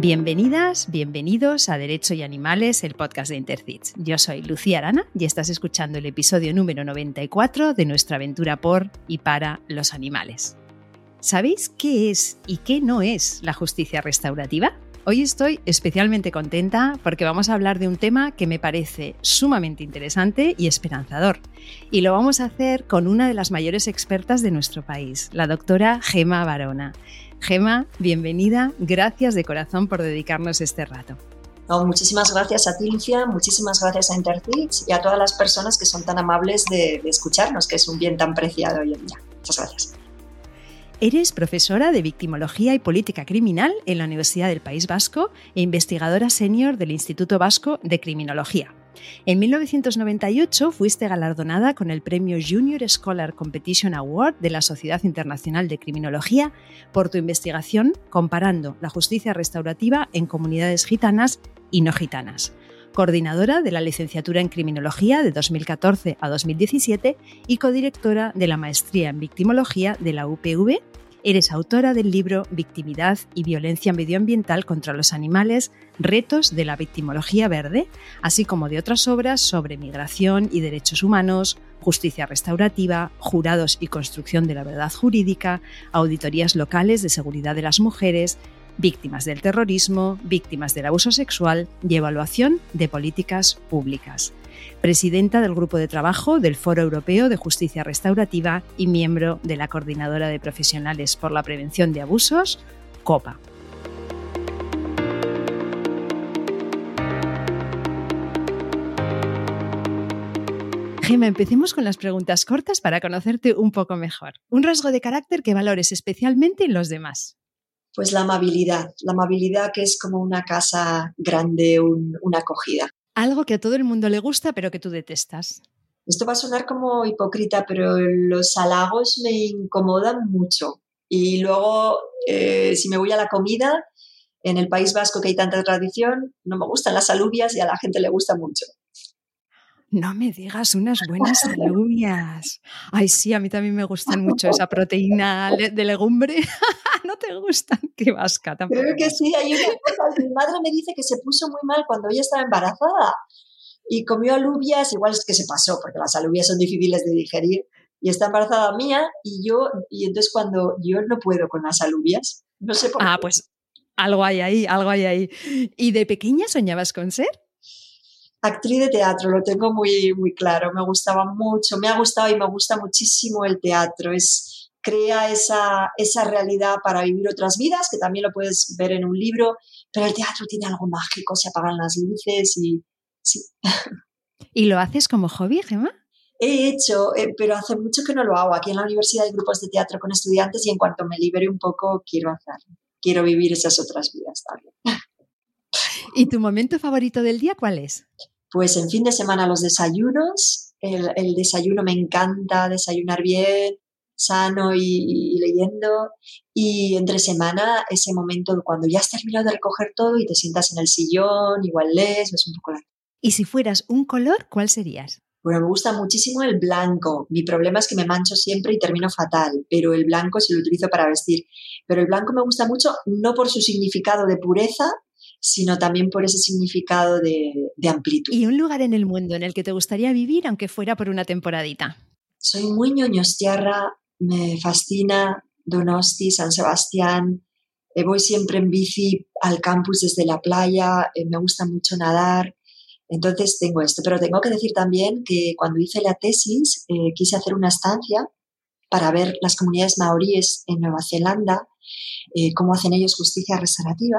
Bienvenidas, bienvenidos a Derecho y Animales, el podcast de Intercits. Yo soy Lucía Arana y estás escuchando el episodio número 94 de nuestra aventura por y para los animales. ¿Sabéis qué es y qué no es la justicia restaurativa? Hoy estoy especialmente contenta porque vamos a hablar de un tema que me parece sumamente interesante y esperanzador. Y lo vamos a hacer con una de las mayores expertas de nuestro país, la doctora Gema Barona. Gema, bienvenida. Gracias de corazón por dedicarnos este rato. muchísimas gracias a ti, Lucia, muchísimas gracias a Interfits y a todas las personas que son tan amables de, de escucharnos, que es un bien tan preciado hoy en día. Muchas gracias. Eres profesora de Victimología y Política Criminal en la Universidad del País Vasco e investigadora senior del Instituto Vasco de Criminología. En 1998 fuiste galardonada con el premio Junior Scholar Competition Award de la Sociedad Internacional de Criminología por tu investigación comparando la justicia restaurativa en comunidades gitanas y no gitanas. Coordinadora de la licenciatura en Criminología de 2014 a 2017 y codirectora de la maestría en Victimología de la UPV Eres autora del libro Victimidad y Violencia Medioambiental contra los Animales, Retos de la Victimología Verde, así como de otras obras sobre migración y derechos humanos, justicia restaurativa, jurados y construcción de la verdad jurídica, auditorías locales de seguridad de las mujeres, víctimas del terrorismo, víctimas del abuso sexual y evaluación de políticas públicas presidenta del Grupo de Trabajo del Foro Europeo de Justicia Restaurativa y miembro de la Coordinadora de Profesionales por la Prevención de Abusos, COPA. Gema, empecemos con las preguntas cortas para conocerte un poco mejor. Un rasgo de carácter que valores especialmente en los demás. Pues la amabilidad, la amabilidad que es como una casa grande, una acogida. Algo que a todo el mundo le gusta, pero que tú detestas. Esto va a sonar como hipócrita, pero los halagos me incomodan mucho. Y luego, eh, si me voy a la comida, en el País Vasco que hay tanta tradición, no me gustan las alubias y a la gente le gusta mucho. No me digas unas buenas alubias. Ay, sí, a mí también me gustan mucho esa proteína de legumbre. ¿No te gustan? Qué vasca tampoco. Creo que sí, hay una cosa. Mi madre me dice que se puso muy mal cuando ella estaba embarazada y comió alubias, igual es que se pasó, porque las alubias son difíciles de digerir, y está embarazada mía, y yo, y entonces cuando yo no puedo con las alubias, no sé por ah, pues algo hay ahí, algo hay ahí. ¿Y de pequeña soñabas con ser? Actriz de teatro, lo tengo muy, muy claro, me gustaba mucho, me ha gustado y me gusta muchísimo el teatro, es, crea esa, esa realidad para vivir otras vidas, que también lo puedes ver en un libro, pero el teatro tiene algo mágico, se apagan las luces y sí. ¿Y lo haces como hobby, Gemma? He hecho, eh, pero hace mucho que no lo hago. Aquí en la universidad hay grupos de teatro con estudiantes y en cuanto me libere un poco quiero hacerlo. Quiero vivir esas otras vidas también. ¿Y tu momento favorito del día cuál es? Pues en fin de semana los desayunos. El, desayuno me encanta, desayunar bien, sano y, leyendo. Y entre semana, ese momento cuando ya has terminado de recoger todo y te sientas en el sillón, igual lees, ves un poco la... ¿Y si fueras un color, cuál serías? Bueno, me gusta muchísimo el blanco. Mi problema es que me mancho siempre y termino fatal, pero el blanco sí lo utilizo para vestir. Pero el blanco me gusta mucho no por su significado de pureza, sino también por ese significado de, amplitud. ¿Y un lugar en el mundo en el que te gustaría vivir, aunque fuera por una temporadita? Soy muy ñoñostiarra, me fascina Donosti, San Sebastián. Eh, voy siempre en bici al campus desde la playa, eh, me gusta mucho nadar. Entonces tengo esto, pero tengo que decir también que cuando hice la tesis eh, quise hacer una estancia para ver las comunidades maoríes en Nueva Zelanda, cómo hacen ellos justicia restaurativa.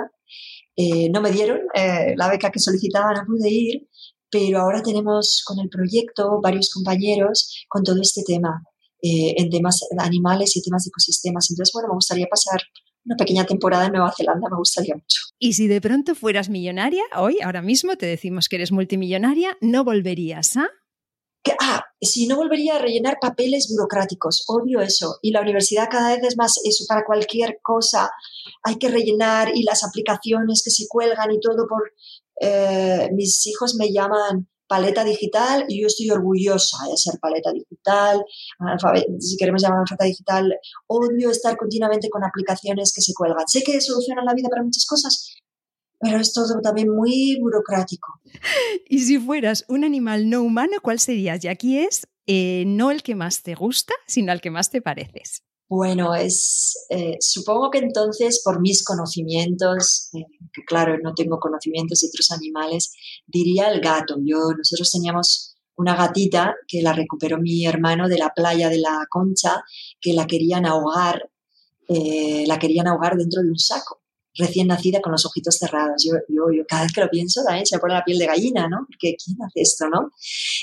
Eh, no me dieron eh, la beca que solicitaba, no pude ir, pero ahora tenemos con el proyecto varios compañeros con todo este tema, eh, en temas de animales y temas de ecosistemas. Entonces, bueno, me gustaría pasar una pequeña temporada en Nueva Zelanda, me gustaría mucho. Y si de pronto fueras millonaria, hoy, ahora mismo, te decimos que eres multimillonaria, ¿no volverías a? ah, si no volvería a rellenar papeles burocráticos, odio eso. Y la universidad cada vez es más eso, para cualquier cosa hay que rellenar y las aplicaciones que se cuelgan y todo por... Eh, mis hijos me llaman paleta digital y yo estoy orgullosa de ser paleta digital, si queremos llamar paleta digital, odio estar continuamente con aplicaciones que se cuelgan. Sé que solucionan la vida para muchas cosas, pero es todo también muy burocrático. Y si fueras un animal no humano, ¿cuál serías? Y aquí es eh, no el que más te gusta, sino al que más te pareces. Bueno, es eh, supongo que entonces por mis conocimientos, eh, que claro, no tengo conocimientos de otros animales, diría el gato. Yo, nosotros teníamos una gatita que la recuperó mi hermano de la playa de la Concha, que la querían ahogar, la querían ahogar dentro de un saco recién nacida con los ojitos cerrados. Yo, yo, yo, cada vez que lo pienso también se me pone la piel de gallina, ¿no? Porque ¿quién hace esto, no?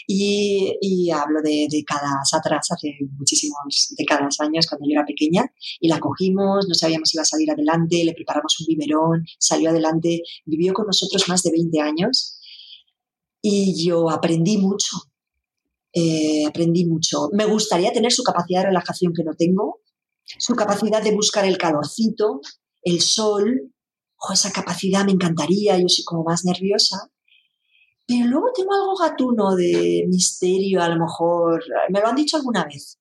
Y, y hablo de décadas atrás, hace muchísimos décadas, años, cuando yo era pequeña, y la cogimos, no sabíamos si iba a salir adelante, le preparamos un biberón, salió adelante, vivió con nosotros más de 20 años y yo aprendí mucho. Eh, aprendí mucho. Me gustaría tener su capacidad de relajación que no tengo, su capacidad de buscar el calorcito, el sol, esa capacidad me encantaría, yo soy como más nerviosa. Pero luego tengo algo gatuno de misterio, a lo mejor, me lo han dicho alguna vez.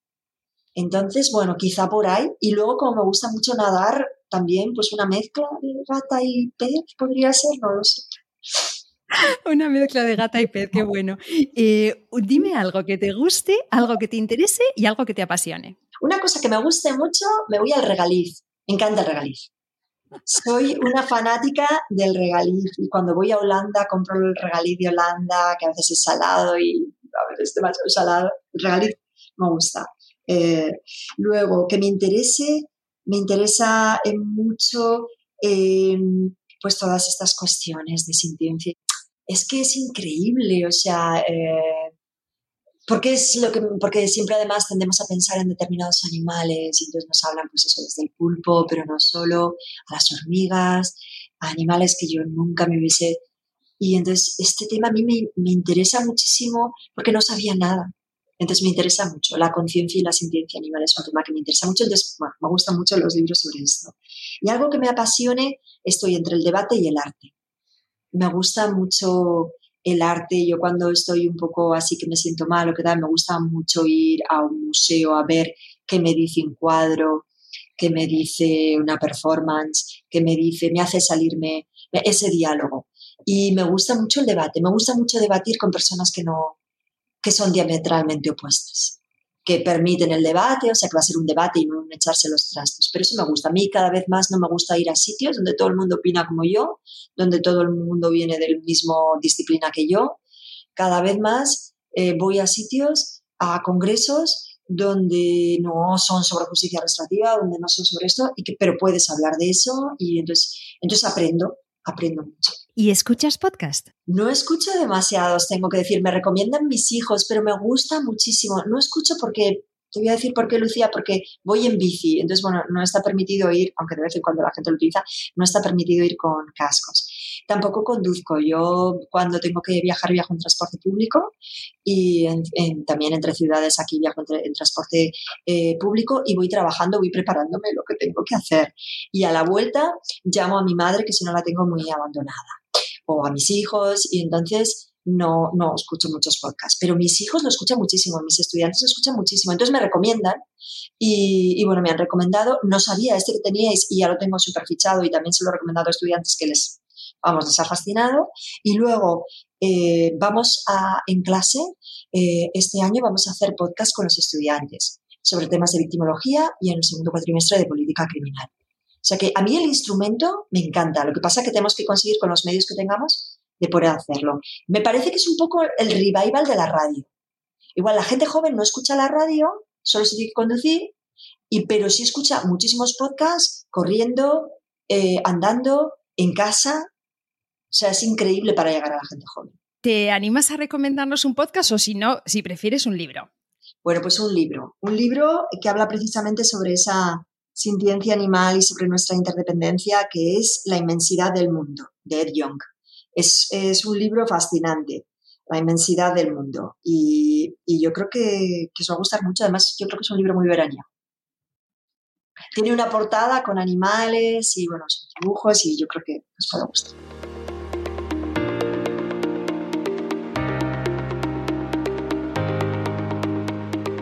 Entonces, bueno, quizá por ahí. Y luego, como me gusta mucho nadar, también, pues una mezcla de gata y pez podría ser, no lo sé. Una mezcla de gata y pez, qué bueno. Eh, dime algo que te guste, algo que te interese y algo que te apasione. Una cosa que me guste mucho, me voy al regaliz. Me encanta el regaliz. Soy una fanática del regaliz y cuando voy a Holanda compro el regaliz de Holanda, que a veces es salado y a veces es demasiado salado. El regaliz me gusta. Eh, luego, que me interese, me interesa mucho em, pues todas estas cuestiones de sintiencia. Es que es increíble, o sea, eh, porque es lo que porque siempre además tendemos a pensar en determinados animales y entonces nos hablan pues eso desde el pulpo pero no solo a las hormigas a animales que yo nunca me hubiese y entonces este tema a mí me, me interesa muchísimo porque no sabía nada. Entonces me interesa mucho la conciencia y la sintiencia animal es un tema que me interesa mucho entonces bueno, me gustan mucho los libros sobre esto. Y algo que me apasione estoy entre el debate y el arte. Me gusta mucho el arte, yo cuando estoy un poco así que me siento mal o que tal, me gusta mucho ir a un museo a ver qué me dice un cuadro, qué me dice una performance, qué me dice, me hace salirme ese diálogo. Y me gusta mucho el debate, me gusta mucho debatir con personas que no, que son diametralmente opuestas que permiten el debate, o sea, que va a ser un debate y no un echarse los trastos. Pero eso me gusta. A mí cada vez más no me gusta ir a sitios donde todo el mundo opina como yo, donde todo el mundo viene del mismo disciplina que yo. Cada vez más eh, voy a sitios, a congresos donde no son sobre justicia restaurativa, donde no son sobre esto, y que, pero puedes hablar de eso y entonces, entonces aprendo, aprendo mucho. ¿Y escuchas podcast? No escucho demasiados, tengo que decir. Me recomiendan mis hijos, pero me gusta muchísimo. No escucho porque, te voy a decir por qué, Lucía, porque voy en bici. Entonces, bueno, no está permitido ir, aunque de vez en cuando la gente lo utiliza, no está permitido ir con cascos. Tampoco conduzco. Yo cuando tengo que viajar, viajo en transporte público y también entre ciudades aquí viajo en, transporte eh, público y voy trabajando, voy preparándome lo que tengo que hacer. Y a la vuelta llamo a mi madre, que si no la tengo muy abandonada o a mis hijos y entonces no, no escucho muchos podcasts, pero mis hijos lo escuchan muchísimo, mis estudiantes lo escuchan muchísimo, entonces me recomiendan y, bueno, me han recomendado, no sabía este que teníais y ya lo tengo súper fichado y también se lo he recomendado a estudiantes que les, vamos, les ha fascinado. Y luego eh, vamos a, en clase, eh, este año vamos a hacer podcast con los estudiantes sobre temas de victimología y en el segundo cuatrimestre de política criminal. O sea que a mí el instrumento me encanta. Lo que pasa es que tenemos que conseguir con los medios que tengamos de poder hacerlo. Me parece que es un poco el revival de la radio. Igual la gente joven no escucha la radio, solo se tiene que conducir, y, pero sí escucha muchísimos podcasts corriendo, eh, andando, en casa. O sea, es increíble para llegar a la gente joven. ¿Te animas a recomendarnos un podcast o si no, si prefieres un libro? Bueno, pues un libro. Un libro que habla precisamente sobre esa Sintiencia animal y sobre nuestra interdependencia, que es La inmensidad del mundo, de Ed Young. Es, un libro fascinante, La inmensidad del mundo. Y, yo creo que, que, os va a gustar mucho. Además, yo creo que es un libro muy veraniego. Tiene una portada con animales y buenos dibujos y yo creo que os puede gustar.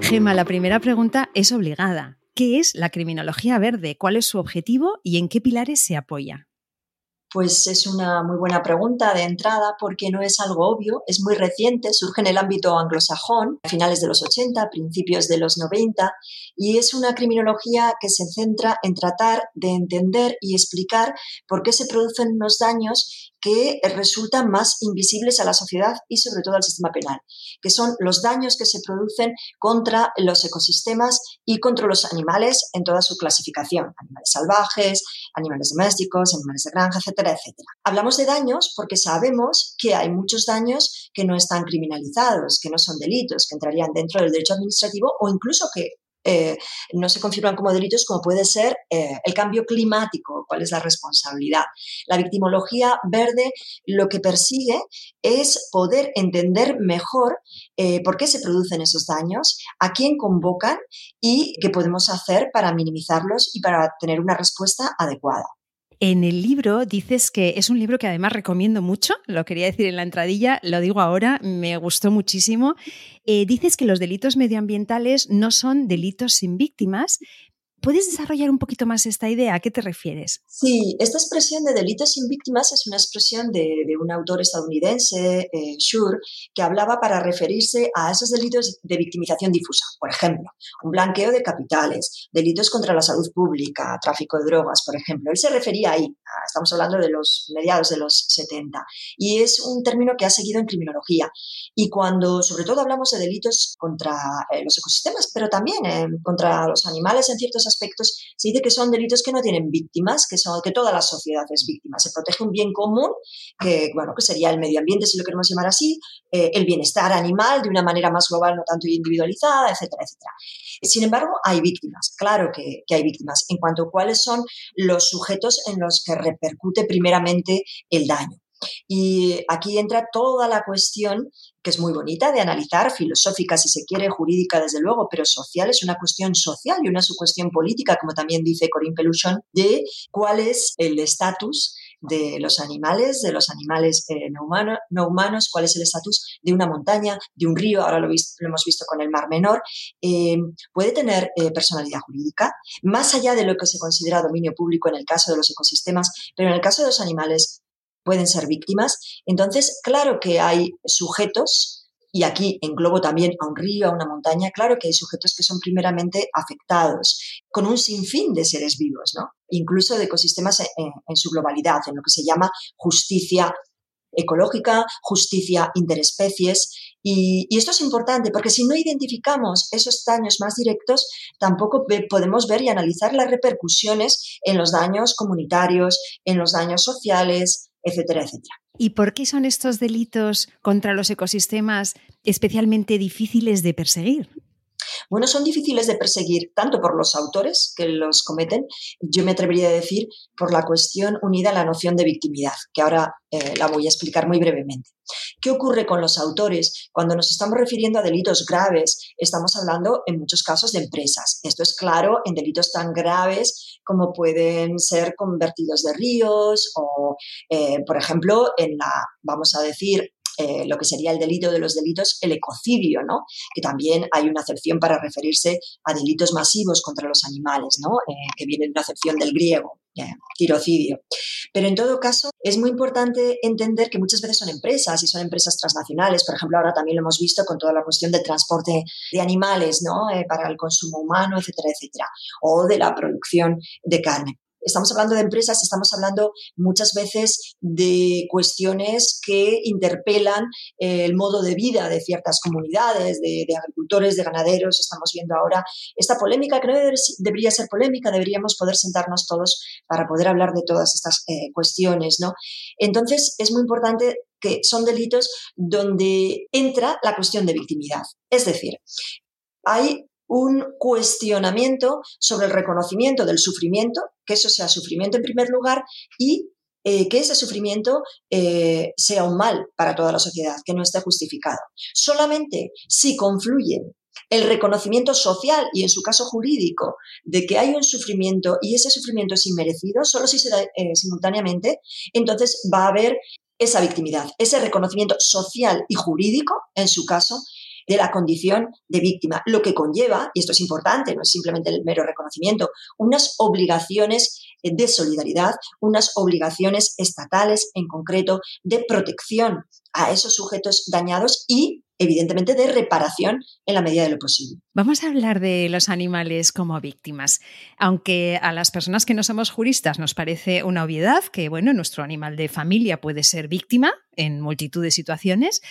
Gema, la primera pregunta es obligada. ¿Qué es la criminología verde? ¿Cuál es su objetivo y en qué pilares se apoya? Pues es una muy buena pregunta de entrada porque no es algo obvio, es muy reciente, surge en el ámbito anglosajón, a finales de los 80, principios de los 90, y es una criminología que se centra en tratar de entender y explicar por qué se producen unos daños que resultan más invisibles a la sociedad y sobre todo al sistema penal, que son los daños que se producen contra los ecosistemas y contra los animales en toda su clasificación, animales salvajes, animales domésticos, animales de granja, etcétera, etcétera. Hablamos de daños porque sabemos que hay muchos daños que no están criminalizados, que no son delitos, que entrarían dentro del derecho administrativo o incluso que eh, no se confirman como delitos, como puede ser eh, el cambio climático, cuál es la responsabilidad. La victimología verde lo que persigue es poder entender mejor eh, por qué se producen esos daños, a quién convocan y qué podemos hacer para minimizarlos y para tener una respuesta adecuada. En el libro dices que es un libro que además recomiendo mucho, lo quería decir en la entradilla, lo digo ahora, me gustó muchísimo. Eh, dices que los delitos medioambientales no son delitos sin víctimas, ¿Puedes desarrollar un poquito más esta idea? ¿A qué te refieres? Sí, esta expresión de delitos sin víctimas es una expresión de, un autor estadounidense, eh, que hablaba para referirse a esos delitos de victimización difusa. Por ejemplo, un blanqueo de capitales, delitos contra la salud pública, tráfico de drogas, por ejemplo. Él se refería ahí, estamos hablando de los mediados de los 70, y es un término que ha seguido en criminología. Y cuando sobre todo hablamos de delitos contra eh, los ecosistemas, pero también eh, contra los animales en ciertos aspectos, se dice que son delitos que no tienen víctimas, que, son, que toda la sociedad es víctima. Se protege un bien común, que, bueno, que sería el medio ambiente, si lo queremos llamar así, eh, el bienestar animal de una manera más global, no tanto individualizada, etcétera, etcétera. Sin embargo, hay víctimas, claro que, que hay víctimas, en cuanto a cuáles son los sujetos en los que repercute primeramente el daño. Y aquí entra toda la cuestión que es muy bonita de analizar, filosófica si se quiere, jurídica desde luego, pero social es una cuestión social y una cuestión política, como también dice Corinne Peluchon, de cuál es el estatus de los animales, de los animales eh, no, humanos, cuál es el estatus de una montaña, de un río, ahora lo, hemos visto con el Mar Menor, eh, puede tener eh, personalidad jurídica, más allá de lo que se considera dominio público en el caso de los ecosistemas, pero en el caso de los animales pueden ser víctimas. Entonces, claro que hay sujetos, y aquí englobo también a un río, a una montaña, claro que hay sujetos que son primeramente afectados, con un sinfín de seres vivos, ¿no? incluso de ecosistemas en, su globalidad, en lo que se llama justicia ecológica, justicia interespecies. Y, y, esto es importante porque si no identificamos esos daños más directos, tampoco podemos ver y analizar las repercusiones en los daños comunitarios, en los daños sociales, etcétera, etcétera. ¿Y por qué son estos delitos contra los ecosistemas especialmente difíciles de perseguir? Bueno, son difíciles de perseguir tanto por los autores que los cometen, yo me atrevería a decir por la cuestión unida a la noción de victimidad, que ahora eh, la voy a explicar muy brevemente. ¿Qué ocurre con los autores? Cuando nos estamos refiriendo a delitos graves, estamos hablando en muchos casos de empresas. Esto es claro en delitos tan graves como pueden ser convertidos de ríos o, eh, por ejemplo, en la, vamos a decir, eh, lo que sería el delito de los delitos, el ecocidio, ¿no? Que también hay una acepción para referirse a delitos masivos contra los animales, ¿no? Eh, que viene de una acepción del griego, tirocidio. Pero en todo caso, es muy importante entender que muchas veces son empresas y son empresas transnacionales. Por ejemplo, ahora también lo hemos visto con toda la cuestión del transporte de animales, ¿no? Eh, para el consumo humano, etcétera, etcétera. O de la producción de carne estamos hablando de empresas, estamos hablando muchas veces de cuestiones que interpelan eh, el modo de vida de ciertas comunidades, de, agricultores, de ganaderos. Estamos viendo ahora esta polémica que no debería ser polémica, deberíamos poder sentarnos todos para poder hablar de todas estas eh, cuestiones, ¿no? Entonces, es muy importante que son delitos donde entra la cuestión de victimidad. Es decir, hay un cuestionamiento sobre el reconocimiento del sufrimiento, que eso sea sufrimiento en primer lugar, y eh, que ese sufrimiento eh, sea un mal para toda la sociedad, que no esté justificado. Solamente si confluyen el reconocimiento social y en su caso jurídico de que hay un sufrimiento y ese sufrimiento es inmerecido, solo si se da eh, simultáneamente, entonces va a haber esa victimidad, ese reconocimiento social y jurídico, en su caso, de la condición de víctima, lo que conlleva, y esto es importante, no es simplemente el mero reconocimiento, unas obligaciones de solidaridad, unas obligaciones estatales en concreto de protección a esos sujetos dañados y evidentemente de reparación en la medida de lo posible. Vamos a hablar de los animales como víctimas. Aunque a las personas que no somos juristas nos parece una obviedad que, bueno, nuestro animal de familia puede ser víctima en multitud de situaciones,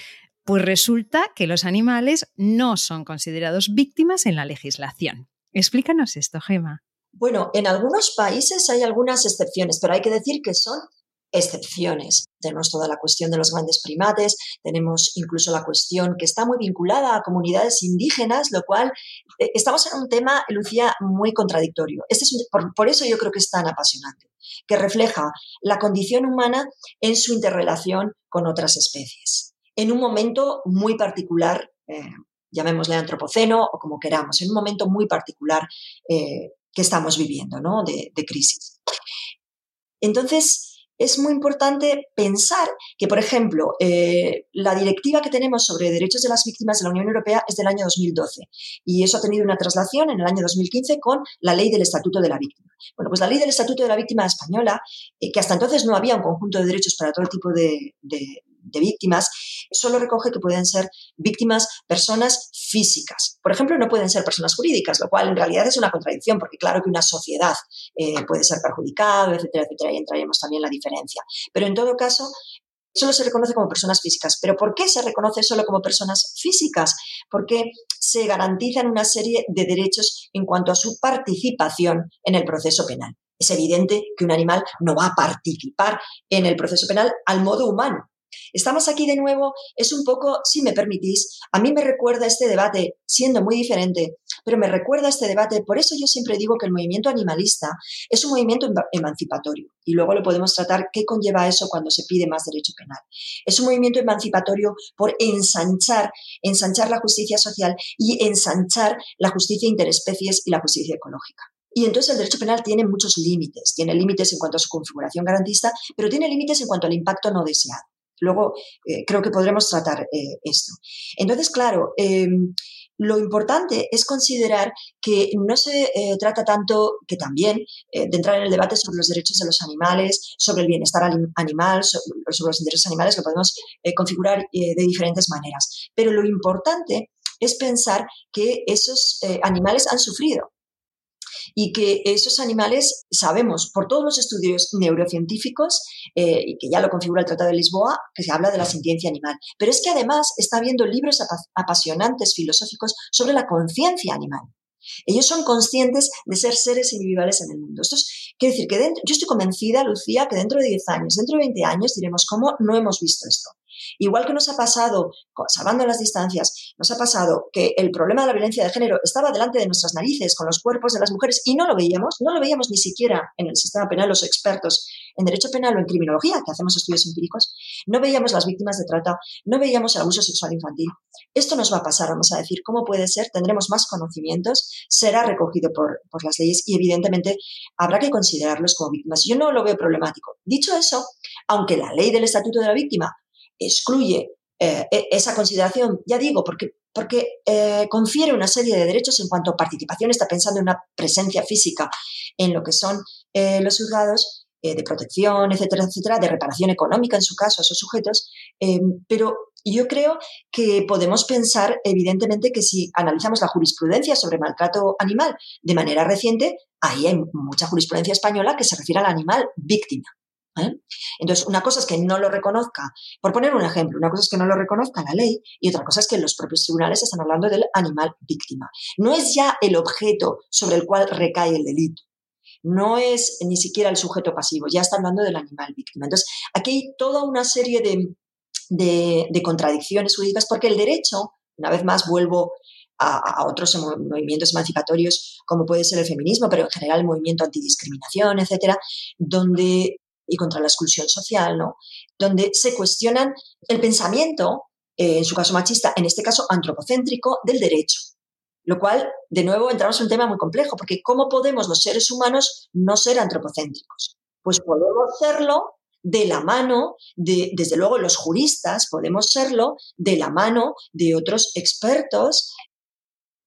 pues resulta que los animales no son considerados víctimas en la legislación. Explícanos esto, Gema. Bueno, en algunos países hay algunas excepciones, pero hay que decir que son excepciones. Tenemos toda la cuestión de los grandes primates, tenemos incluso la cuestión que está muy vinculada a comunidades indígenas, lo cual eh, estamos en un tema, Lucía, muy contradictorio. Este es por, eso yo creo que es tan apasionante, que refleja la condición humana en su interrelación con otras especies, en un momento muy particular. Eh, llamémosle antropoceno o como queramos, en un momento muy particular eh, que estamos viviendo, ¿no? De, de crisis. Entonces, es muy importante pensar que, por ejemplo, eh, la directiva que tenemos sobre derechos de las víctimas de la Unión Europea es del año 2012 y eso ha tenido una traslación en el año 2015 con la ley del Estatuto de la Víctima. Bueno, pues la ley del Estatuto de la Víctima española, que hasta entonces no había un conjunto de derechos para todo tipo de, de víctimas, solo recoge que pueden ser víctimas personas físicas. Por ejemplo, no pueden ser personas jurídicas, lo cual en realidad es una contradicción, porque claro que una sociedad eh, puede ser perjudicada, etcétera, etcétera, y entraríamos también la diferencia. Pero en todo caso, solo se reconoce como personas físicas. ¿Pero por qué se reconoce solo como personas físicas? Porque se garantizan una serie de derechos en cuanto a su participación en el proceso penal. Es evidente que un animal no va a participar en el proceso penal al modo humano, Estamos aquí de nuevo, es un poco, si me permitís, a mí me recuerda este debate, siendo muy diferente, pero me recuerda este debate, por eso yo siempre digo que el movimiento animalista es un movimiento emancipatorio y luego lo podemos tratar qué conlleva eso cuando se pide más derecho penal. Es un movimiento emancipatorio por ensanchar, ensanchar la justicia social y ensanchar la justicia interespecies y la justicia ecológica. Y entonces el derecho penal tiene muchos límites. Tiene límites en cuanto a su configuración garantista, pero tiene límites en cuanto al impacto no deseado. Luego eh, creo que podremos tratar eh, esto. Entonces, claro, em, lo importante es considerar que no se eh, trata tanto, que también, de entrar en el debate sobre los derechos de los animales, sobre el bienestar animal, sobre, los intereses animales, que podemos configurar de diferentes maneras. Pero lo importante es pensar que esos animales han sufrido y que esos animales, sabemos por todos los estudios neurocientíficos, eh, y que ya lo configura el Tratado de Lisboa, que se habla de la sintiencia animal. Pero es que además está habiendo libros apasionantes filosóficos sobre la conciencia animal. Ellos son conscientes de ser seres individuales en el mundo. Esto es, quiere decir que dentro, yo estoy convencida, Lucía, que dentro de 10 años, dentro de 20 años, diremos cómo no hemos visto esto. Igual que nos ha pasado, salvando las distancias, nos ha pasado que el problema de la violencia de género estaba delante de nuestras narices con los cuerpos de las mujeres y no lo veíamos, no lo veíamos ni siquiera en el sistema penal los expertos en derecho penal o en criminología, que hacemos estudios empíricos, no veíamos las víctimas de trata, no veíamos el abuso sexual infantil. Esto nos va a pasar, vamos a decir, ¿cómo puede ser? Tendremos más conocimientos, será recogido por, por las leyes y evidentemente habrá que considerarlos como víctimas. Yo no lo veo problemático. Dicho eso, aunque la ley del Estatuto de la Víctima excluye eh, e, esa consideración, ya digo, porque, porque eh, confiere una serie de derechos en cuanto a participación, está pensando en una presencia física en lo que son eh, los juzgados, de protección, etcétera, etcétera, de reparación económica en su caso a esos sujetos, pero yo creo que podemos pensar, evidentemente, que si analizamos la jurisprudencia sobre maltrato animal de manera reciente, ahí hay mucha jurisprudencia española que se refiere al animal víctima. ¿Eh? Entonces, una cosa es que no lo reconozca, por poner un ejemplo, una cosa es que no lo reconozca la ley y otra cosa es que los propios tribunales están hablando del animal víctima. No es ya el objeto sobre el cual recae el delito. No es ni siquiera el sujeto pasivo, ya está hablando del animal víctima. Entonces, aquí hay toda una serie de, de, contradicciones jurídicas porque el derecho, una vez más vuelvo a, a, otros movimientos emancipatorios como puede ser el feminismo, pero en general el movimiento antidiscriminación, etcétera, donde y contra la exclusión social, ¿no? Donde se cuestionan el pensamiento, eh, en su caso machista, en este caso antropocéntrico, del derecho. Lo cual, de nuevo, entramos en un tema muy complejo, porque ¿cómo podemos los seres humanos no ser antropocéntricos? Pues podemos serlo de la mano de, desde luego los juristas podemos serlo, de la mano de otros expertos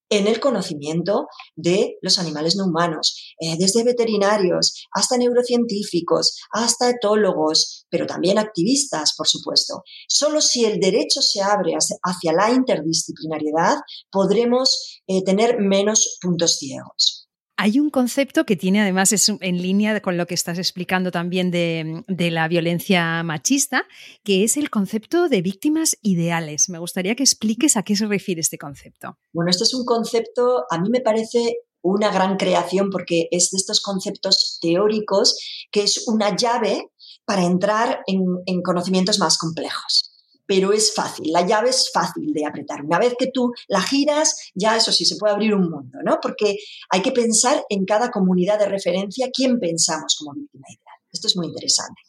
en el conocimiento de los animales no humanos, eh, desde veterinarios hasta neurocientíficos, hasta etólogos, pero también activistas, por supuesto. Solo si el derecho se abre hacia la interdisciplinariedad podremos eh, tener menos puntos ciegos. Hay un concepto que tiene además es en línea con lo que estás explicando también de, la violencia machista, que es el concepto de víctimas ideales. Me gustaría que expliques a qué se refiere este concepto. Bueno, este es un concepto, a mí me parece una gran creación porque es de estos conceptos teóricos que es una llave para entrar en conocimientos más complejos pero es fácil, la llave es fácil de apretar. Una vez que tú la giras, ya eso sí, se puede abrir un mundo, ¿no? Porque hay que pensar en cada comunidad de referencia quién pensamos como víctima ideal. Esto es muy interesante.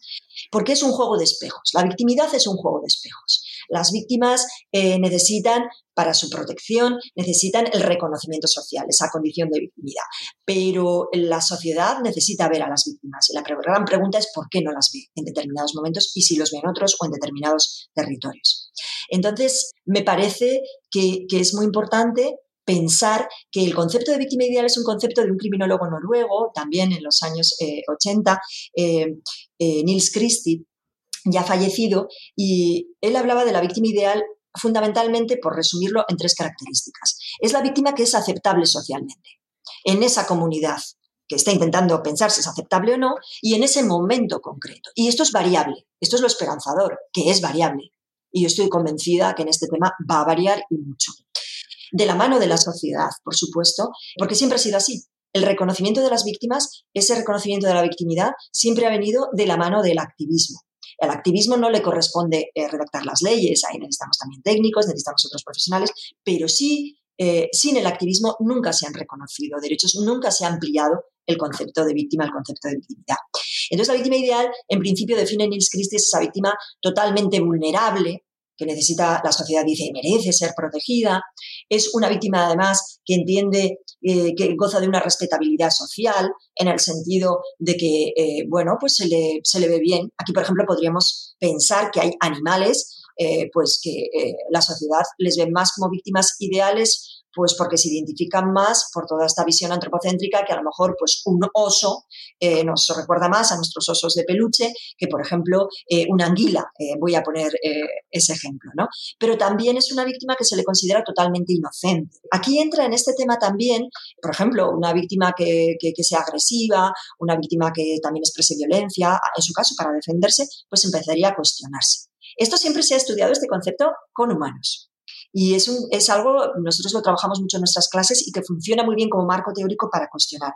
Porque es un juego de espejos. La victimidad es un juego de espejos. Las víctimas eh, necesitan, para su protección, necesitan el reconocimiento social, esa condición de victimidad. Pero la sociedad necesita ver a las víctimas y la gran pregunta es por qué no las ve en determinados momentos y si los ve en otros o en determinados territorios. Entonces, me parece que, es muy importante pensar que el concepto de víctima ideal es un concepto de un criminólogo noruego, también en los años 80, eh, eh, Nils Christie, ya fallecido, y él hablaba de la víctima ideal fundamentalmente, por resumirlo, en tres características. Es la víctima que es aceptable socialmente en esa comunidad que está intentando pensar si es aceptable o no, y en ese momento concreto. Y esto es variable, esto es lo esperanzador, que es variable. Y yo estoy convencida que en este tema va a variar y mucho. De la mano de la sociedad, por supuesto, porque siempre ha sido así. El reconocimiento de las víctimas, ese reconocimiento de la victimidad, siempre ha venido de la mano del activismo. Al activismo no le corresponde eh, redactar las leyes, ahí necesitamos también técnicos, necesitamos otros profesionales, pero sí, eh, sin el activismo nunca se han reconocido derechos, nunca se ha ampliado el concepto de víctima, el concepto de victimidad. Entonces, la víctima ideal, en principio, define Nils Christie esa víctima totalmente vulnerable, que necesita, la sociedad dice, merece ser protegida. Es una víctima, además, que entiende eh, que goza de una respetabilidad social, en el sentido de que, eh, bueno, pues se le, se le ve bien. Aquí, por ejemplo, podríamos pensar que hay animales eh, pues que la sociedad les ve más como víctimas ideales pues porque se identifican más por toda esta visión antropocéntrica que a lo mejor pues un oso eh, nos recuerda más a nuestros osos de peluche que, por ejemplo, eh, una anguila. Eh, voy a poner ese ejemplo, ¿no? Pero también es una víctima que se le considera totalmente inocente. Aquí entra en este tema también, por ejemplo, una víctima que, que sea agresiva, una víctima que también exprese violencia, en su caso, para defenderse, pues empezaría a cuestionarse. Esto siempre se ha estudiado este concepto con humanos. Y es, un, es algo, nosotros lo trabajamos mucho en nuestras clases y que funciona muy bien como marco teórico para cuestionar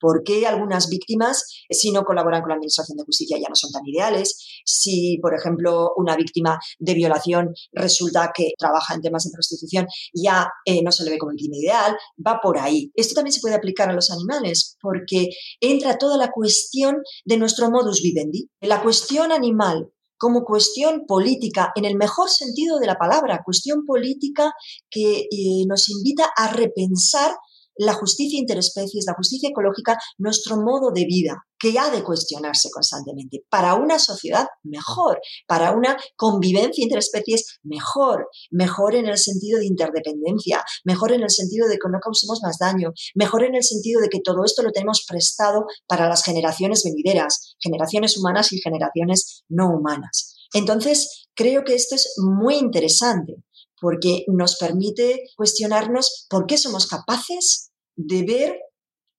por qué algunas víctimas, si no colaboran con la Administración de Justicia, ya no son tan ideales. Si, por ejemplo, una víctima de violación resulta que trabaja en temas de prostitución, ya eh, no se le ve como víctima ideal, va por ahí. Esto también se puede aplicar a los animales porque entra toda la cuestión de nuestro modus vivendi. La cuestión animal como cuestión política, en el mejor sentido de la palabra, cuestión política que eh, nos invita a repensar la justicia interespecies, la justicia ecológica, nuestro modo de vida, que ha de cuestionarse constantemente. Para una sociedad mejor, para una convivencia interespecies mejor, mejor en el sentido de interdependencia, mejor en el sentido de que no causemos más daño, mejor en el sentido de que todo esto lo tenemos prestado para las generaciones venideras, generaciones humanas y generaciones no humanas. Entonces, creo que esto es muy interesante porque nos permite cuestionarnos por qué somos capaces de ver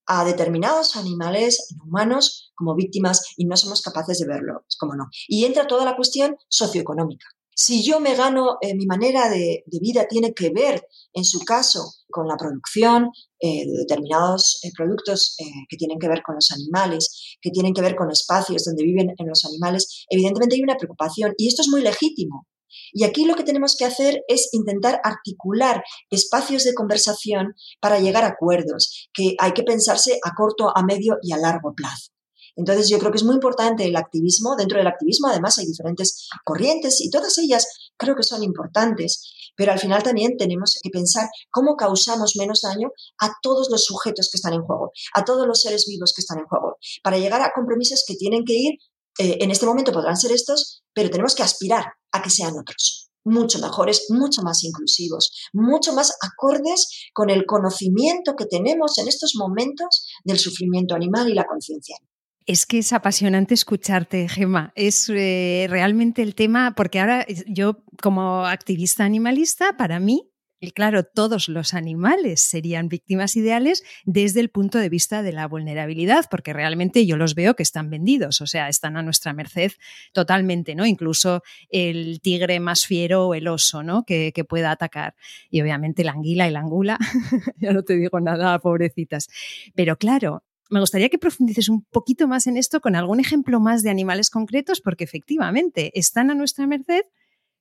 a determinados animales humanos como víctimas y no somos capaces de verlo, como no. Y entra toda la cuestión socioeconómica. Si yo me gano, eh, mi manera de, vida tiene que ver, en su caso, con la producción eh, de determinados eh, productos que tienen que ver con los animales, que tienen que ver con espacios donde viven en los animales, evidentemente hay una preocupación y esto es muy legítimo. Y aquí lo que tenemos que hacer es intentar articular espacios de conversación para llegar a acuerdos, que hay que pensarse a corto, a medio y a largo plazo. Entonces yo creo que es muy importante el activismo. Dentro del activismo además hay diferentes corrientes y todas ellas creo que son importantes, pero al final también tenemos que pensar cómo causamos menos daño a todos los sujetos que están en juego, a todos los seres vivos que están en juego, para llegar a compromisos que tienen que ir eh, en este momento podrán ser estos, pero tenemos que aspirar a que sean otros mucho mejores, mucho más inclusivos, mucho más acordes con el conocimiento que tenemos en estos momentos del sufrimiento animal y la conciencia. Es que es apasionante escucharte, Gemma. Es eh, realmente el tema, porque ahora yo como activista animalista, para mí y claro, todos los animales serían víctimas ideales desde el punto de vista de la vulnerabilidad, porque realmente yo los veo que están vendidos, o sea, están a nuestra merced totalmente, ¿no? Incluso el tigre más fiero o el oso, ¿no? Que, que pueda atacar. Y obviamente la anguila y la angula, ya no te digo nada, pobrecitas. Pero claro, me gustaría que profundices un poquito más en esto con algún ejemplo más de animales concretos, porque efectivamente están a nuestra merced,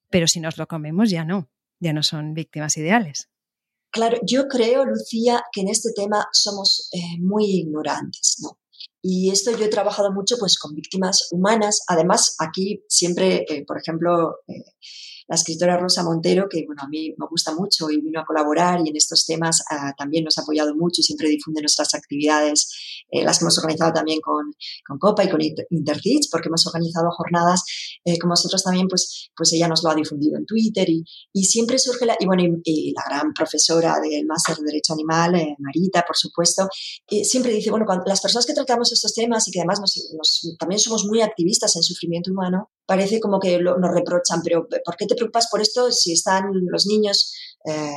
pero si nos lo comemos ya no ya no son víctimas ideales. Claro, yo creo, Lucía, que en este tema somos eh, muy ignorantes, ¿no? Y esto yo he trabajado mucho pues con víctimas humanas. Además, aquí siempre, eh, por ejemplo, eh, la escritora Rosa Montero, que bueno, a mí me gusta mucho y vino a colaborar y en estos temas ah, también nos ha apoyado mucho y siempre difunde nuestras actividades, eh, las que hemos organizado también con, con COPA y con Intercits, porque hemos organizado jornadas eh, con vosotros también, pues, pues ella nos lo ha difundido en Twitter y, y siempre surge la, y bueno, y, la gran profesora del máster de Derecho Animal, eh, Marita, por supuesto, siempre dice, bueno, cuando las personas que tratamos estos temas y que además también somos muy activistas en sufrimiento humano, parece como que nos reprochan, pero ¿por qué te preocupas por esto si están los niños eh,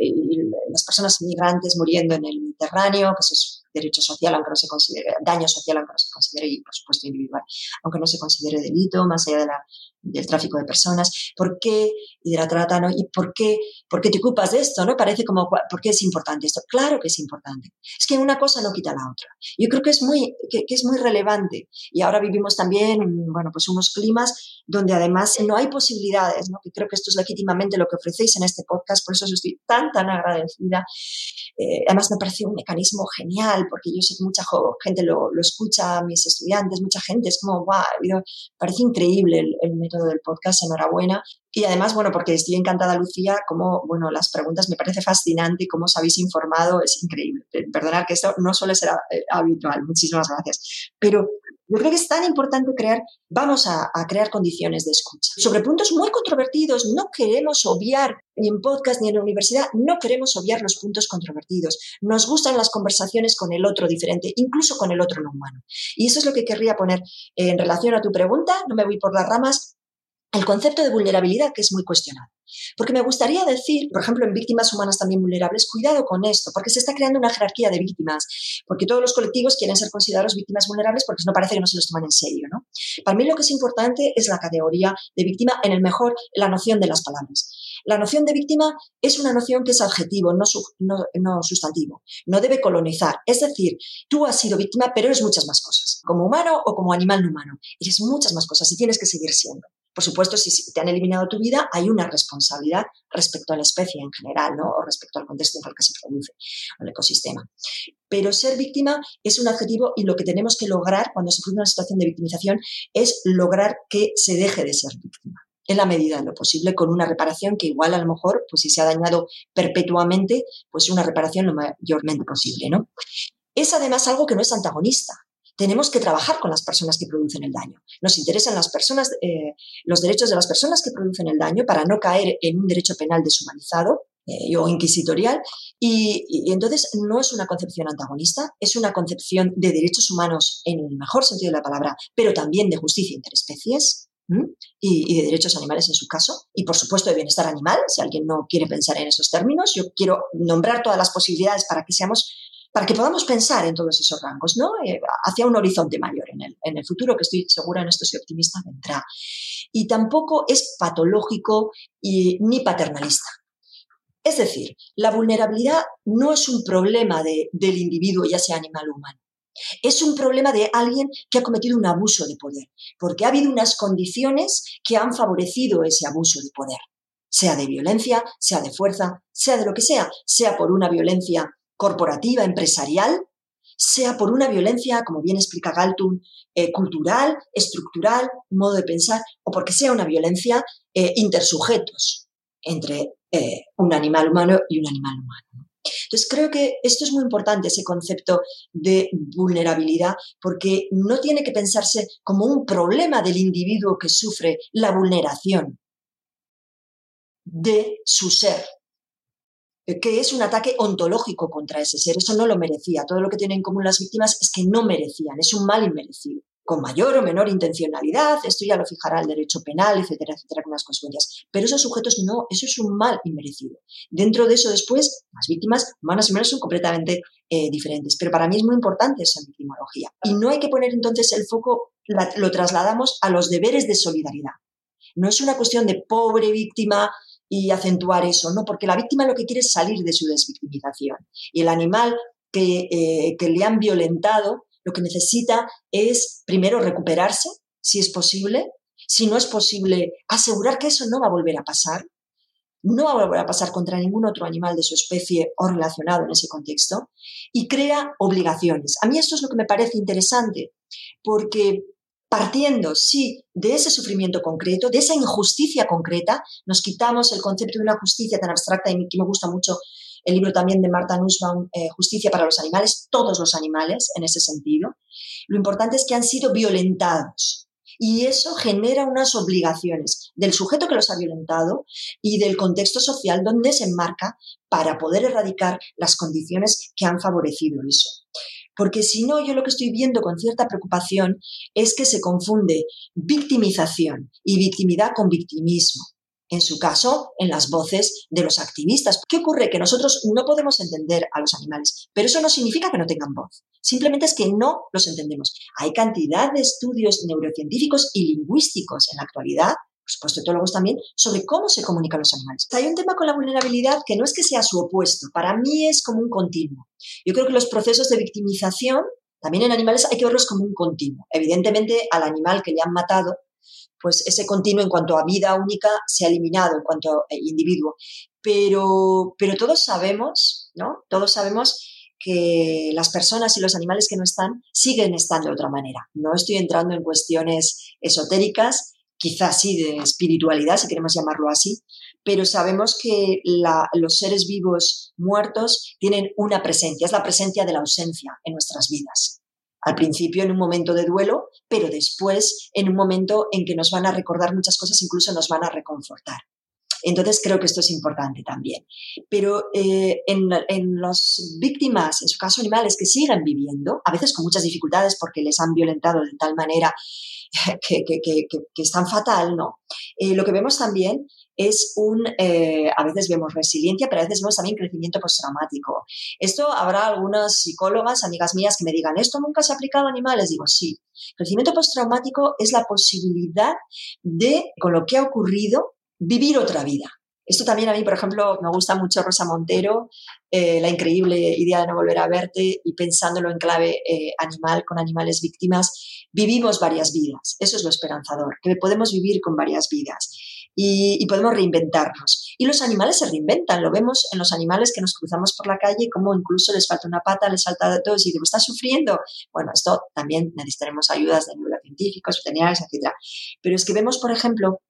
y, las personas migrantes muriendo en el Mediterráneo, que es derecho social, aunque no se considere, daño social, aunque no se considere, y por supuesto individual, aunque no se considere delito, más allá de la del tráfico de personas, ¿por qué? Y de la trata, ¿no? ¿Y por qué, por qué te ocupas de esto, no? Parece como, ¿por qué es importante esto? Claro que es importante. Es que una cosa no quita la otra. Yo creo que es muy, que, es muy relevante. Y ahora vivimos también, bueno, pues unos climas donde además no hay posibilidades, ¿no? Que creo que esto es legítimamente lo que ofrecéis en este podcast, por eso estoy tan, tan agradecida. Eh, además me parece un mecanismo genial, porque yo sé que mucha gente lo, lo escucha, mis estudiantes, mucha gente, es como, wow, parece increíble el, el todo del podcast, enhorabuena. Y además, bueno, porque estoy encantada, Lucía, como, bueno, las preguntas me parece fascinante y cómo os habéis informado, es increíble. Perdonad que esto no suele ser eh, habitual, muchísimas gracias. Pero yo creo que es tan importante crear, vamos a, crear condiciones de escucha. Sobre puntos muy controvertidos, no queremos obviar, ni en podcast ni en la universidad, no queremos obviar los puntos controvertidos. Nos gustan las conversaciones con el otro diferente, incluso con el otro no humano. Y eso es lo que querría poner en relación a tu pregunta, no me voy por las ramas, el concepto de vulnerabilidad que es muy cuestionado. Porque me gustaría decir, por ejemplo, en víctimas humanas también vulnerables, cuidado con esto, porque se está creando una jerarquía de víctimas, porque todos los colectivos quieren ser considerados víctimas vulnerables porque no parece que no se los toman en serio. ¿no? Para mí lo que es importante es la categoría de víctima, en el mejor, la noción de las palabras. La noción de víctima es una noción que es adjetivo, no, sustantivo. No debe colonizar. Es decir, tú has sido víctima, pero eres muchas más cosas. Como humano o como animal no humano. Eres muchas más cosas y tienes que seguir siendo. Por supuesto, si te han eliminado tu vida, hay una responsabilidad respecto a la especie en general, ¿no? O respecto al contexto en el que se produce, el ecosistema. Pero ser víctima es un adjetivo y lo que tenemos que lograr cuando se produce una situación de victimización es lograr que se deje de ser víctima en la medida de lo posible, con una reparación que igual a lo mejor, pues si se ha dañado perpetuamente, pues una reparación lo mayormente posible, ¿no? Es además algo que no es antagonista tenemos que trabajar con las personas que producen el daño. Nos interesan eh, los derechos de las personas que producen el daño para no caer en un derecho penal deshumanizado eh, o inquisitorial. Y, entonces no es una concepción antagonista, es una concepción de derechos humanos en el mejor sentido de la palabra, pero también de justicia interespecies. Y, y, de derechos animales en su caso, y por supuesto de bienestar animal, si alguien no quiere pensar en esos términos, yo quiero nombrar todas las posibilidades para que seamos para que podamos pensar en todos esos rangos, ¿no? Eh, hacia un horizonte mayor en el, futuro, que estoy segura en esto, soy optimista, vendrá. Y tampoco es patológico y, ni paternalista. Es decir, la vulnerabilidad no es un problema de, del individuo, ya sea animal o humano. Es un problema de alguien que ha cometido un abuso de poder, porque ha habido unas condiciones que han favorecido ese abuso de poder, sea de violencia, sea de fuerza, sea de lo que sea, sea por una violencia corporativa, empresarial, sea por una violencia, como bien explica Galtung, eh, cultural, estructural, modo de pensar, o porque sea una violencia eh, intersujetos entre eh, un animal humano y un animal humano. Entonces, creo que esto es muy importante, ese concepto de vulnerabilidad, porque no tiene que pensarse como un problema del individuo que sufre la vulneración de su ser, que es un ataque ontológico contra ese ser. Eso no lo merecía. Todo lo que tienen en común las víctimas es que no merecían, es un mal inmerecido con mayor o menor intencionalidad, esto ya lo fijará el derecho penal, etcétera, etcétera, con las consecuencias. Pero esos sujetos no, eso es un mal inmerecido. Dentro de eso después, las víctimas humanas y menos son completamente eh, diferentes. Pero para mí es muy importante esa victimología. Y no hay que poner entonces el foco, lo trasladamos a los deberes de solidaridad. No es una cuestión de pobre víctima y acentuar eso, no, porque la víctima lo que quiere es salir de su desvictimización. Y el animal que, eh, que le han violentado lo que necesita es primero recuperarse, si es posible. Si no es posible, asegurar que eso no va a volver a pasar. No va a volver a pasar contra ningún otro animal de su especie o relacionado en ese contexto. Y crea obligaciones. A mí esto es lo que me parece interesante, porque partiendo, sí, de ese sufrimiento concreto, de esa injusticia concreta, nos quitamos el concepto de una justicia tan abstracta y que me gusta mucho el libro también de Marta Nussbaum, eh, Justicia para los Animales, todos los animales en ese sentido. Lo importante es que han sido violentados. Y eso genera unas obligaciones del sujeto que los ha violentado y del contexto social donde se enmarca para poder erradicar las condiciones que han favorecido eso. Porque si no, yo lo que estoy viendo con cierta preocupación es que se confunde victimización y victimidad con victimismo en su caso, en las voces de los activistas. ¿Qué ocurre? Que nosotros no podemos entender a los animales, pero eso no significa que no tengan voz. Simplemente es que no los entendemos. Hay cantidad de estudios neurocientíficos y lingüísticos en la actualidad, por supuesto etólogos también, sobre cómo se comunican los animales. Hay un tema con la vulnerabilidad que no es que sea su opuesto, para mí es como un continuo. Yo creo que los procesos de victimización también en animales hay que verlos como un continuo. Evidentemente, al animal que le han matado pues ese continuo en cuanto a vida única se ha eliminado en cuanto a individuo. Pero, pero todos sabemos, ¿no? Todos sabemos que las personas y los animales que no están siguen estando de otra manera. No estoy entrando en cuestiones esotéricas, quizás sí de espiritualidad, si queremos llamarlo así, pero sabemos que los seres vivos muertos tienen una presencia, es la presencia de la ausencia en nuestras vidas. Al principio en un momento de duelo, pero después en un momento en que nos van a recordar muchas cosas, incluso nos van a reconfortar. Entonces creo que esto es importante también. Pero eh, en, en las víctimas, en su caso animales que siguen viviendo, a veces con muchas dificultades porque les han violentado de tal manera que, que, que, que es tan fatal, ¿no? Eh, lo que vemos también es un, eh, a veces vemos resiliencia, pero a veces vemos también crecimiento postraumático. Esto habrá algunas psicólogas, amigas mías, que me digan, ¿esto nunca se ha aplicado a animales? Digo, sí. Crecimiento postraumático es la posibilidad de, con lo que ha ocurrido, vivir otra vida. Esto también a mí, por ejemplo, me gusta mucho Rosa Montero, eh, la increíble idea de no volver a verte y pensándolo en clave eh, animal, con animales víctimas, vivimos varias vidas. Eso es lo esperanzador, que podemos vivir con varias vidas y, podemos reinventarnos. Y los animales se reinventan, lo vemos en los animales que nos cruzamos por la calle, como incluso les falta una pata, les falta todo, y digo, ¿estás sufriendo? Bueno, esto también necesitaremos ayudas de neurocientíficos, veterinarios, etc. Pero es que vemos, por ejemplo,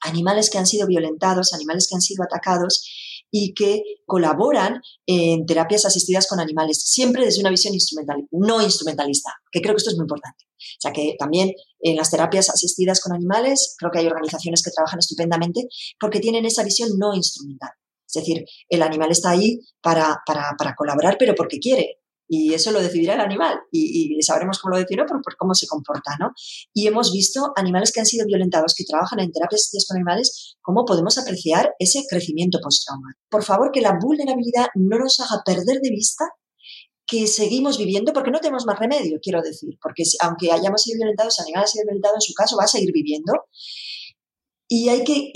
animales que han sido violentados, animales que han sido atacados y que colaboran en terapias asistidas con animales, siempre desde una visión instrumental, no instrumentalista, que creo que esto es muy importante. O sea que también en las terapias asistidas con animales, creo que hay organizaciones que trabajan estupendamente porque tienen esa visión no instrumental. Es decir, el animal está ahí para, para, para colaborar, pero porque quiere, y eso lo decidirá el animal y, sabremos cómo lo decidirá por, cómo se comporta, ¿no? Y hemos visto animales que han sido violentados, que trabajan en terapias con animales, cómo podemos apreciar ese crecimiento post-trauma. Por favor, que la vulnerabilidad no nos haga perder de vista que seguimos viviendo porque no tenemos más remedio, quiero decir, porque aunque hayamos sido violentados, el animal ha sido violentado, en su caso va a seguir viviendo. Y hay que,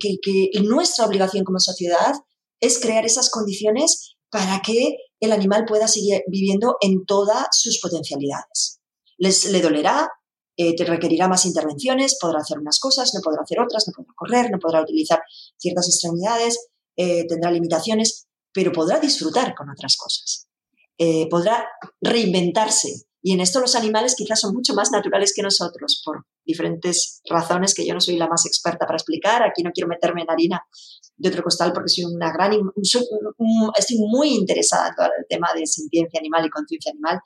que, que nuestra obligación como sociedad es crear esas condiciones para que el animal pueda seguir viviendo en todas sus potencialidades. Les, le dolerá, eh, te requerirá más intervenciones, podrá hacer unas cosas, no podrá hacer otras, no podrá correr, no podrá utilizar ciertas extremidades, eh, tendrá limitaciones, pero podrá disfrutar con otras cosas. Eh, podrá reinventarse Y en esto los animales quizás son mucho más naturales que nosotros, por diferentes razones que yo no soy la más experta para explicar. Aquí no quiero meterme en harina de otro costal porque soy una gran, estoy muy interesada en todo el tema de sintiencia animal y conciencia animal.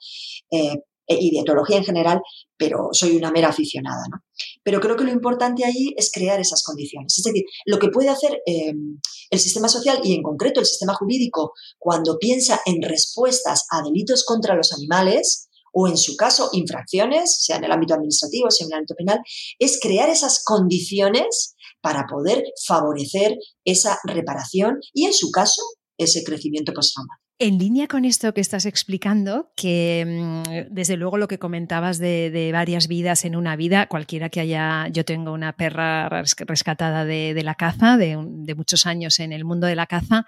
Eh, y de etología en general, pero soy una mera aficionada. ¿no? Pero creo que lo importante ahí es crear esas condiciones. Es decir, lo que puede hacer em, el sistema social y en concreto el sistema jurídico cuando piensa en respuestas a delitos contra los animales, o en su caso infracciones, sea en el ámbito administrativo, sea en el ámbito penal, es crear esas condiciones para poder favorecer esa reparación y en su caso ese crecimiento postraumático. En línea con esto que estás explicando, que mm, desde luego lo que comentabas de, varias vidas en una vida, cualquiera que haya, yo tengo una perra rescatada de, la caza, de, muchos años en el mundo de la caza,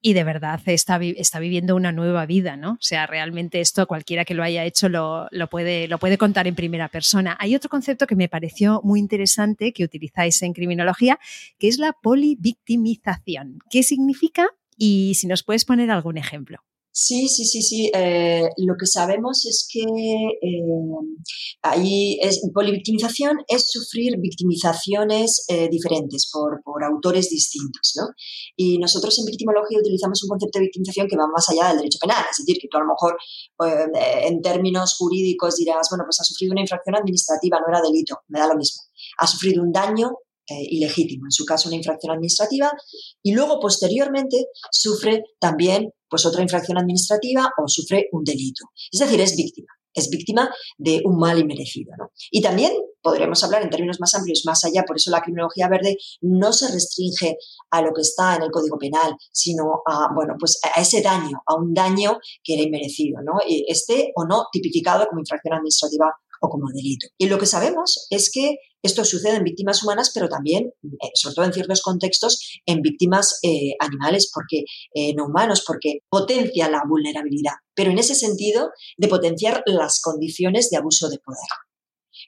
y de verdad está, está, viviendo una nueva vida, ¿no? O sea, realmente esto cualquiera que lo haya hecho lo, lo, puede, lo puede contar en primera persona. Hay otro concepto que me pareció muy interesante que utilizáis en criminología, que es la polivictimización. ¿Qué significa y si nos puedes poner algún ejemplo. Sí, sí, sí, sí. Eh, lo que sabemos es que eh, ahí es, polivictimización es sufrir victimizaciones eh, diferentes por, por, autores distintos, ¿no? Y nosotros en victimología utilizamos un concepto de victimización que va más allá del derecho penal, es decir, que tú a lo mejor en términos jurídicos dirás, bueno, pues ha sufrido una infracción administrativa, no era delito, me da lo mismo. Ha sufrido un daño ilegítimo, en su caso una infracción administrativa, y luego posteriormente sufre también pues otra infracción administrativa o sufre un delito. Es decir, es víctima, es víctima de un mal inmerecido. ¿no? Y también podríamos hablar en términos más amplios, más allá, por eso la criminología verde no se restringe a lo que está en el Código Penal, sino a, bueno, pues a ese daño, a un daño que era inmerecido, ¿no? esté o no tipificado como infracción administrativa o como delito. Y lo que sabemos es que esto sucede en víctimas humanas, pero también, eh, sobre todo en ciertos contextos, en víctimas eh, animales, porque eh, no humanos, porque potencia la vulnerabilidad. Pero en ese sentido, de potenciar las condiciones de abuso de poder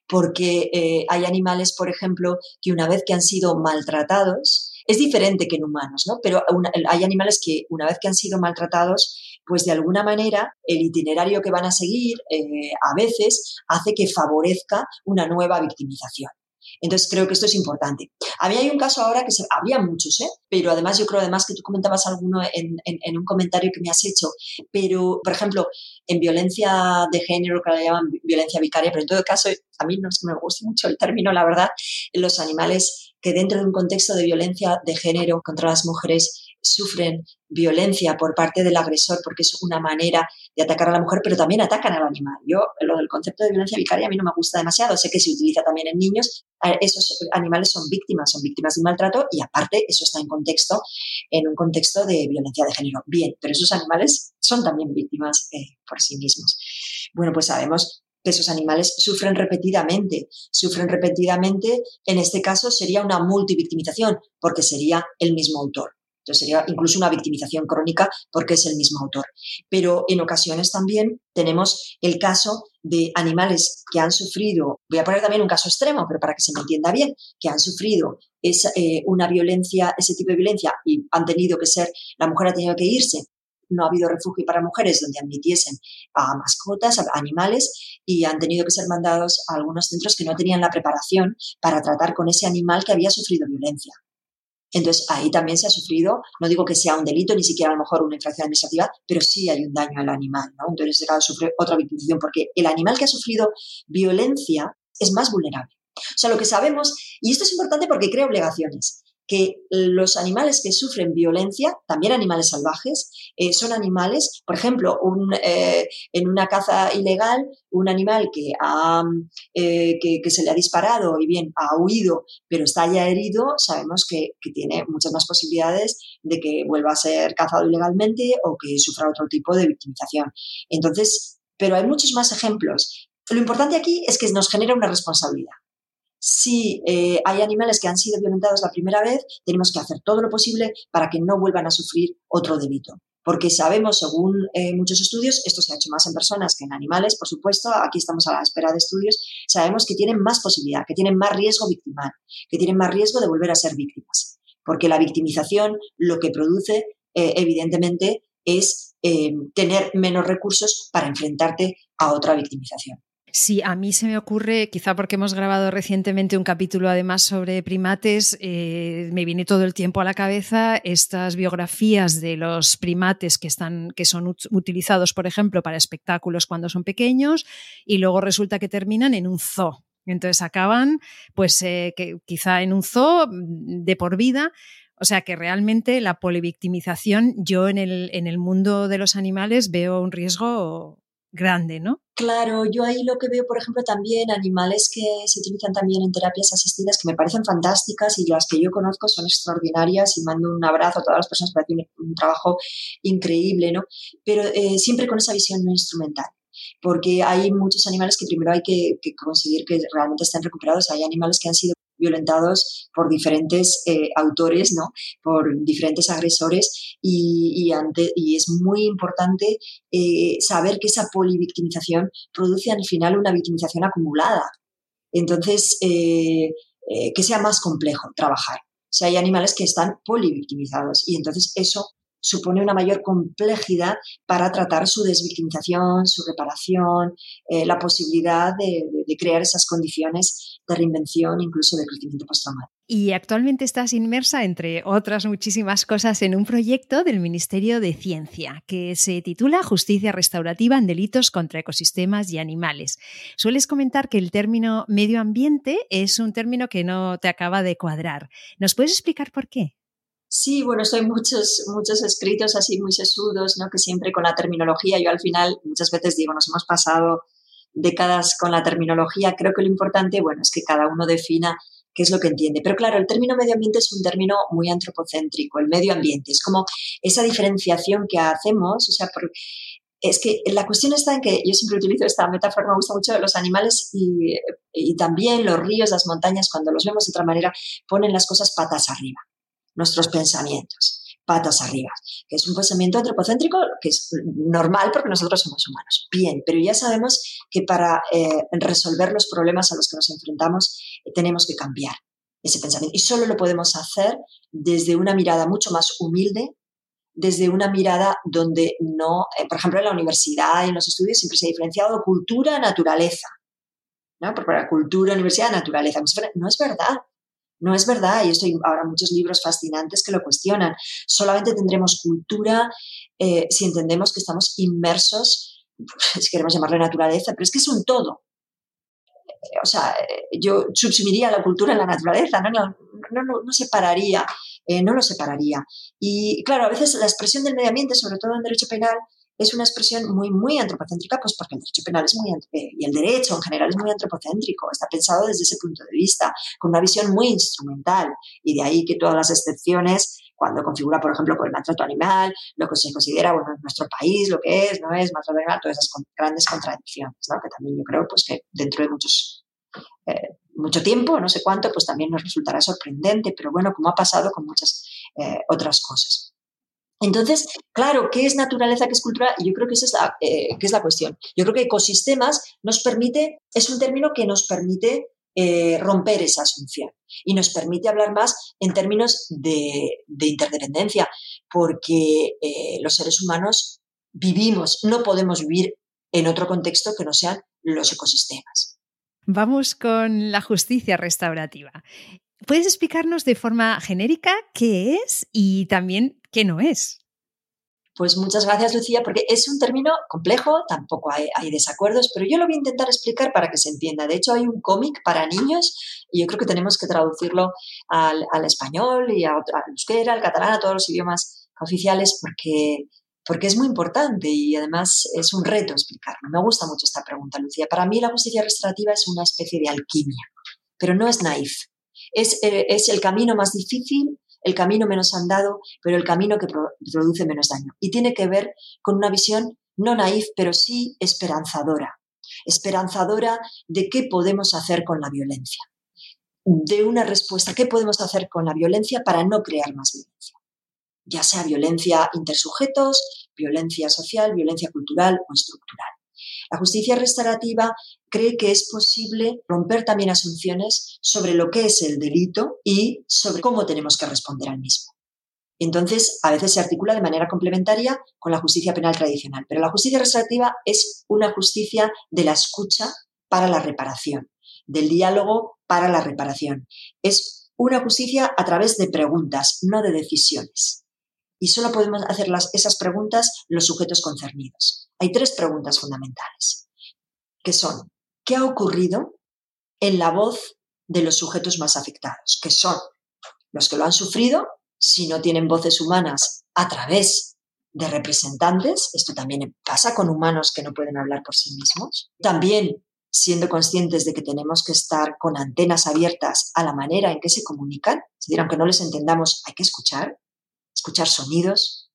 porque hay animales, por ejemplo, que una vez que han sido maltratados, es diferente que en humanos, ¿no? Pero hay animales que una vez que han sido maltratados, pues de alguna manera el itinerario que van a seguir eh, a veces hace que favorezca una nueva victimización. Entonces creo que esto es importante. A mí hay un caso ahora que se, había muchos, ¿eh? pero además yo creo además que tú comentabas alguno en, en, un comentario que me has hecho, pero por ejemplo en violencia de género que la llaman violencia vicaria, pero en todo caso a mí no es que me guste mucho el término, la verdad, los animales que dentro de un contexto de violencia de género contra las mujeres sufren violencia por parte del agresor porque es una manera de atacar a la mujer, pero también atacan al animal. Yo, lo del concepto de violencia vicaria a mí no me gusta demasiado. Sé que se utiliza también en niños. Esos animales son víctimas, son víctimas de maltrato y aparte eso está en contexto, en un contexto de violencia de género. Bien, pero esos animales son también víctimas eh, por sí mismos. Bueno, pues sabemos que esos animales sufren repetidamente. Sufren repetidamente, en este caso sería una multivictimización, porque sería el mismo autor. Entonces sería incluso una victimización crónica porque es el mismo autor. Pero en ocasiones también tenemos el caso de animales que han sufrido, voy a poner también un caso extremo, pero para que se me entienda bien, que han sufrido esa, eh, una violencia, ese tipo de violencia y han tenido que ser, la mujer ha tenido que irse no ha habido refugio para mujeres donde admitiesen a mascotas, a animales, y han tenido que ser mandados a algunos centros que no tenían la preparación para tratar con ese animal que había sufrido violencia. Entonces, ahí también se ha sufrido, no digo que sea un delito, ni siquiera a lo mejor una infracción administrativa, pero sí hay un daño al animal, ¿no? Entonces, en caso sufre otra victimización, porque el animal que ha sufrido violencia es más vulnerable. O sea, lo que sabemos, y esto es importante porque crea obligaciones, que los animales que sufren violencia, también animales salvajes, eh, son animales, por ejemplo, eh, en una caza ilegal, un animal eh, que, se le ha disparado y bien ha huido, pero está ya herido, sabemos que, que, tiene muchas más posibilidades de que vuelva a ser cazado ilegalmente o que sufra otro tipo de victimización. Entonces, pero hay muchos más ejemplos. Lo importante aquí es que nos genera una responsabilidad si eh, hay animales que han sido violentados la primera vez, tenemos que hacer todo lo posible para que no vuelvan a sufrir otro delito. Porque sabemos, según eh, muchos estudios, esto se ha hecho más en personas que en animales, por supuesto, aquí estamos a la espera de estudios, sabemos que tienen más posibilidad, que tienen más riesgo victimal, que tienen más riesgo de volver a ser víctimas. Porque la victimización lo que produce, eh, evidentemente, es tener menos recursos para enfrentarte a otra victimización. Sí, a mí se me ocurre, quizá porque hemos grabado recientemente un capítulo además sobre primates, eh, me viene todo el tiempo a la cabeza estas biografías de los primates que, están, que son utilizados, por ejemplo, para espectáculos cuando son pequeños y luego resulta que terminan en un zoo. Entonces acaban, pues eh, que quizá en un zoo mm, de por vida. O sea que realmente la polivictimización, yo en el, en el mundo de los animales veo un riesgo grande, ¿no? Claro, yo ahí lo que veo, por ejemplo, también animales que se utilizan también en terapias asistidas que me parecen fantásticas y las que yo conozco son extraordinarias y mando un abrazo a todas las personas que hacen un trabajo increíble, ¿no? Pero eh, siempre con esa visión instrumental porque hay muchos animales que primero hay que, conseguir que realmente estén recuperados. Hay animales que han sido violentados por diferentes eh, autores, ¿no? por diferentes agresores y, es muy importante eh, saber que esa polivictimización produce al final una victimización acumulada. Entonces, eh, que sea más complejo trabajar. O sea, hay animales que están polivictimizados y entonces eso supone una mayor complejidad para tratar su desvictimización, su reparación, eh, la posibilidad de, crear esas condiciones de reinvención, incluso de crecimiento postraumático. Y actualmente estás inmersa, entre otras muchísimas cosas, en un proyecto del Ministerio de Ciencia que se titula Justicia Restaurativa en Delitos contra Ecosistemas y Animales. Sueles comentar que el término medio ambiente es un término que no te acaba de cuadrar. ¿Nos puedes explicar por qué? Sí, bueno, hay muchos, muchos escritos así muy sesudos, ¿no? Que siempre con la terminología, yo al final muchas veces digo, nos hemos pasado décadas con la terminología. Creo que lo importante, bueno, es que cada uno defina qué es lo que entiende. Pero claro, el término medio ambiente es un término muy antropocéntrico, el medio ambiente. Es como esa diferenciación que hacemos, o sea, es que la cuestión está en que yo siempre utilizo esta metáfora, me gusta mucho, los animales y, y también los ríos, las montañas, cuando los vemos de otra manera, ponen las cosas patas arriba nuestros pensamientos, patas arriba, que es un pensamiento antropocéntrico que es normal porque nosotros somos humanos. Bien, pero ya sabemos que para eh, resolver los problemas a los que nos enfrentamos eh, tenemos que cambiar ese pensamiento. Y solo lo podemos hacer desde una mirada mucho más humilde, desde una mirada donde no, eh, por ejemplo, en la universidad, en los estudios siempre se ha diferenciado cultura-naturaleza. ¿no? Porque la cultura, universidad, naturaleza. No es verdad. No es verdad, y esto hay ahora muchos libros fascinantes que lo cuestionan. Solamente tendremos cultura eh, si entendemos que estamos inmersos, si queremos llamarle naturaleza, pero es que es un todo. O sea, yo subsumiría la cultura en la naturaleza, no, no, no, no separaría, eh, no lo separaría. Y claro, a veces la expresión del medio ambiente, sobre todo en derecho penal, es una expresión muy, muy antropocéntrica, pues porque el derecho penal es muy, eh, y el derecho en general es muy antropocéntrico, está pensado desde ese punto de vista, con una visión muy instrumental, y de ahí que todas las excepciones, cuando configura, por ejemplo, con el maltrato animal, lo que se considera, bueno, en nuestro país, lo que es, no es maltrato animal, todas esas grandes contradicciones, que también yo creo pues, que dentro de muchos eh, mucho tiempo, no sé cuánto, pues también nos resultará sorprendente, pero bueno, como ha pasado con muchas eh, otras cosas. Entonces, claro, ¿qué es naturaleza, qué es cultura? Yo creo que esa es la, eh, es la cuestión. Yo creo que ecosistemas nos permite, es un término que nos permite eh, romper esa asunción y nos permite hablar más en términos de, interdependencia, porque eh, los seres humanos vivimos, no podemos vivir en otro contexto que no sean los ecosistemas. Vamos con la justicia restaurativa. ¿Puedes explicarnos de forma genérica qué es y también qué no es? Pues muchas gracias, Lucía, porque es un término complejo, tampoco hay, desacuerdos, pero yo lo voy a intentar explicar para que se entienda. De hecho, hay un cómic para niños y yo creo que tenemos que traducirlo al, español y a, al euskera, al catalán, a todos los idiomas oficiales, porque, porque es muy importante y además es un reto explicarlo. Me gusta mucho esta pregunta, Lucía. Para mí la justicia restaurativa es una especie de alquimia, pero no es naif. Es, eh, es el camino más difícil, el camino menos andado, pero el camino que produce menos daño. Y tiene que ver con una visión no naif, pero sí esperanzadora. Esperanzadora de qué podemos hacer con la violencia. De una respuesta, ¿qué podemos hacer con la violencia para no crear más violencia? Ya sea violencia intersujetos, violencia social, violencia cultural o estructural. La justicia restaurativa cree que es posible romper también asunciones sobre lo que es el delito y sobre cómo tenemos que responder al mismo. Entonces, a veces se articula de manera complementaria con la justicia penal tradicional, pero la justicia restaurativa es una justicia de la escucha para la reparación, del diálogo para la reparación. Es una justicia a través de preguntas, no de decisiones. Y solo podemos hacer esas preguntas los sujetos concernidos. Hay tres preguntas fundamentales, que son, ¿qué ha ocurrido en la voz de los sujetos más afectados? Que son los que lo han sufrido si no tienen voces humanas a través de representantes, esto también pasa con humanos que no pueden hablar por sí mismos, también siendo conscientes de que tenemos que estar con antenas abiertas a la manera en que se comunican, es decir, aunque no les entendamos, hay que escuchar, escuchar sonidos,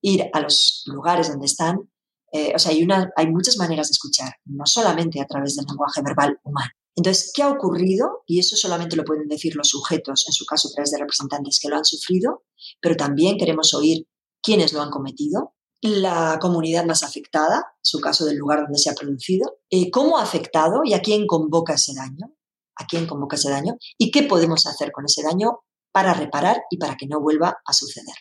ir a los lugares donde están. Eh, o sea, hay, muchas maneras de escuchar, no solamente a través del lenguaje verbal humano. Entonces, ¿qué ha ocurrido? Y eso solamente lo pueden decir los sujetos, en su caso a través de representantes que lo han sufrido, pero también queremos oír quiénes lo han cometido, la comunidad más afectada, en su caso del lugar donde se ha producido, eh, cómo ha afectado y a quién convoca ese daño, a quién convoca ese daño y qué podemos hacer con ese daño para reparar y para que no vuelva a suceder.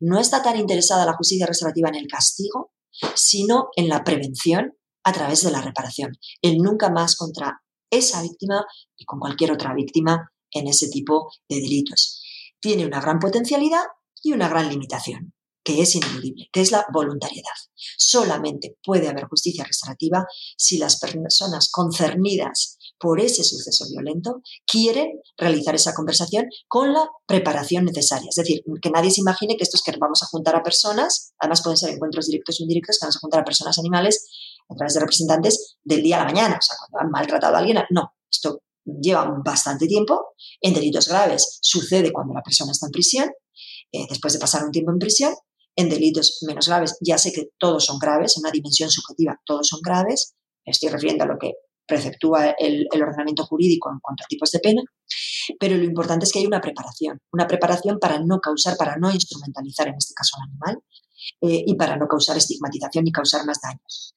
No está tan interesada la justicia restaurativa en el castigo, sino en la prevención a través de la reparación. El nunca más contra esa víctima y con cualquier otra víctima en ese tipo de delitos. Tiene una gran potencialidad y una gran limitación, que es ineludible, que es la voluntariedad. Solamente puede haber justicia restaurativa si las personas concernidas por ese suceso violento quieren realizar esa conversación con la preparación necesaria. Es decir, que nadie se imagine que esto es que vamos a juntar a personas, además pueden ser encuentros directos o indirectos, que vamos a juntar a personas animales a través de representantes del día a la mañana, o sea, cuando han maltratado a alguien. No, esto lleva bastante tiempo. En delitos graves sucede cuando la persona está en prisión, eh, después de pasar un tiempo en prisión. En delitos menos graves, ya sé que todos son graves, en una dimensión subjetiva, todos son graves. estoy refiriendo a lo que preceptúa el, ordenamiento jurídico en cuanto a tipos de pena, pero lo importante es que hay una preparación, una preparación para no causar, para no instrumentalizar en este caso al animal eh, y para no causar estigmatización ni causar más daños.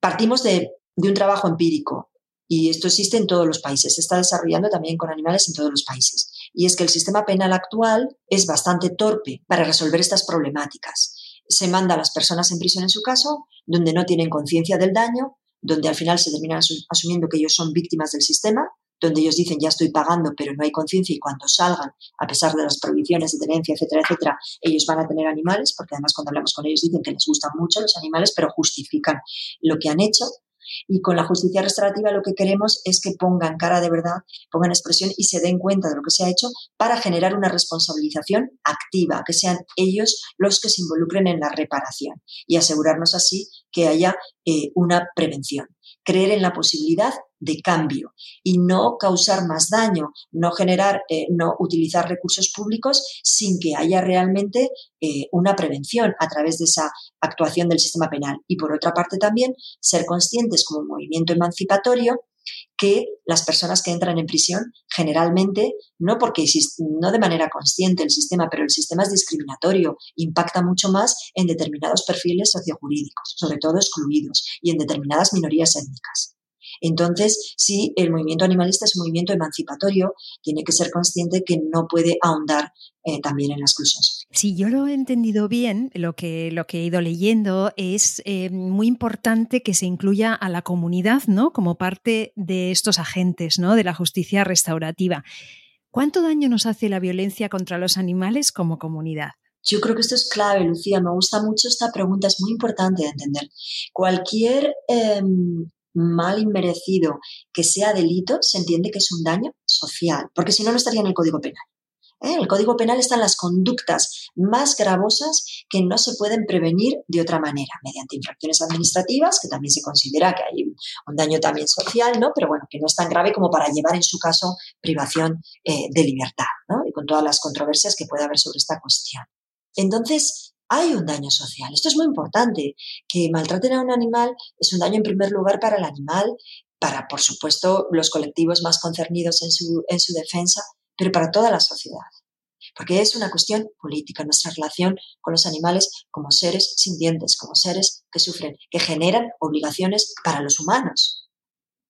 Partimos de, un trabajo empírico y esto existe en todos los países, se está desarrollando también con animales en todos los países. Y es que el sistema penal actual es bastante torpe para resolver estas problemáticas. Se manda a las personas en prisión en su caso, donde no tienen conciencia del daño, donde al final se terminan asumiendo que ellos son víctimas del sistema, donde ellos dicen ya estoy pagando, pero no hay conciencia y cuando salgan, a pesar de las prohibiciones de tenencia, etcétera, etcétera, ellos van a tener animales, porque además cuando hablamos con ellos dicen que les gustan mucho los animales, pero justifican lo que han hecho. Y con la justicia restaurativa lo que queremos es que pongan cara de verdad, pongan expresión y se den cuenta de lo que se ha hecho para generar una responsabilización activa, que sean ellos los que se involucren en la reparación y asegurarnos así que haya eh, una prevención creer en la posibilidad de cambio y no causar más daño, no generar, eh, no utilizar recursos públicos sin que haya realmente eh, una prevención a través de esa actuación del sistema penal. Y por otra parte también ser conscientes como movimiento emancipatorio que las personas que entran en prisión generalmente, no porque no de manera consciente el sistema, pero el sistema es discriminatorio, impacta mucho más en determinados perfiles sociojurídicos, sobre todo excluidos, y en determinadas minorías étnicas. Entonces, si el movimiento animalista es un movimiento emancipatorio, tiene que ser consciente que no puede ahondar eh, también en la exclusión social. Si yo lo he entendido bien, lo que, lo que he ido leyendo es eh, muy importante que se incluya a la comunidad ¿no? como parte de estos agentes ¿no? de la justicia restaurativa. ¿Cuánto daño nos hace la violencia contra los animales como comunidad? Yo creo que esto es clave, Lucía. Me gusta mucho esta pregunta, es muy importante de entender. Cualquier em, mal inmerecido que sea delito, se entiende que es un daño social, porque si no, no estaría en el Código Penal. ¿eh? El Código Penal están las conductas más gravosas que no se pueden prevenir de otra manera, mediante infracciones administrativas, que también se considera que hay un daño también social, ¿no? pero bueno, que no es tan grave como para llevar en su caso privación eh, de libertad, ¿no? y con todas las controversias que puede haber sobre esta cuestión. Entonces, hay un daño social. Esto es muy importante. Que maltraten a un animal es un daño en primer lugar para el animal, para, por supuesto, los colectivos más concernidos en su, en su defensa, pero para toda la sociedad. Porque es una cuestión política, nuestra relación con los animales como seres sintientes, como seres que sufren, que generan obligaciones para los humanos.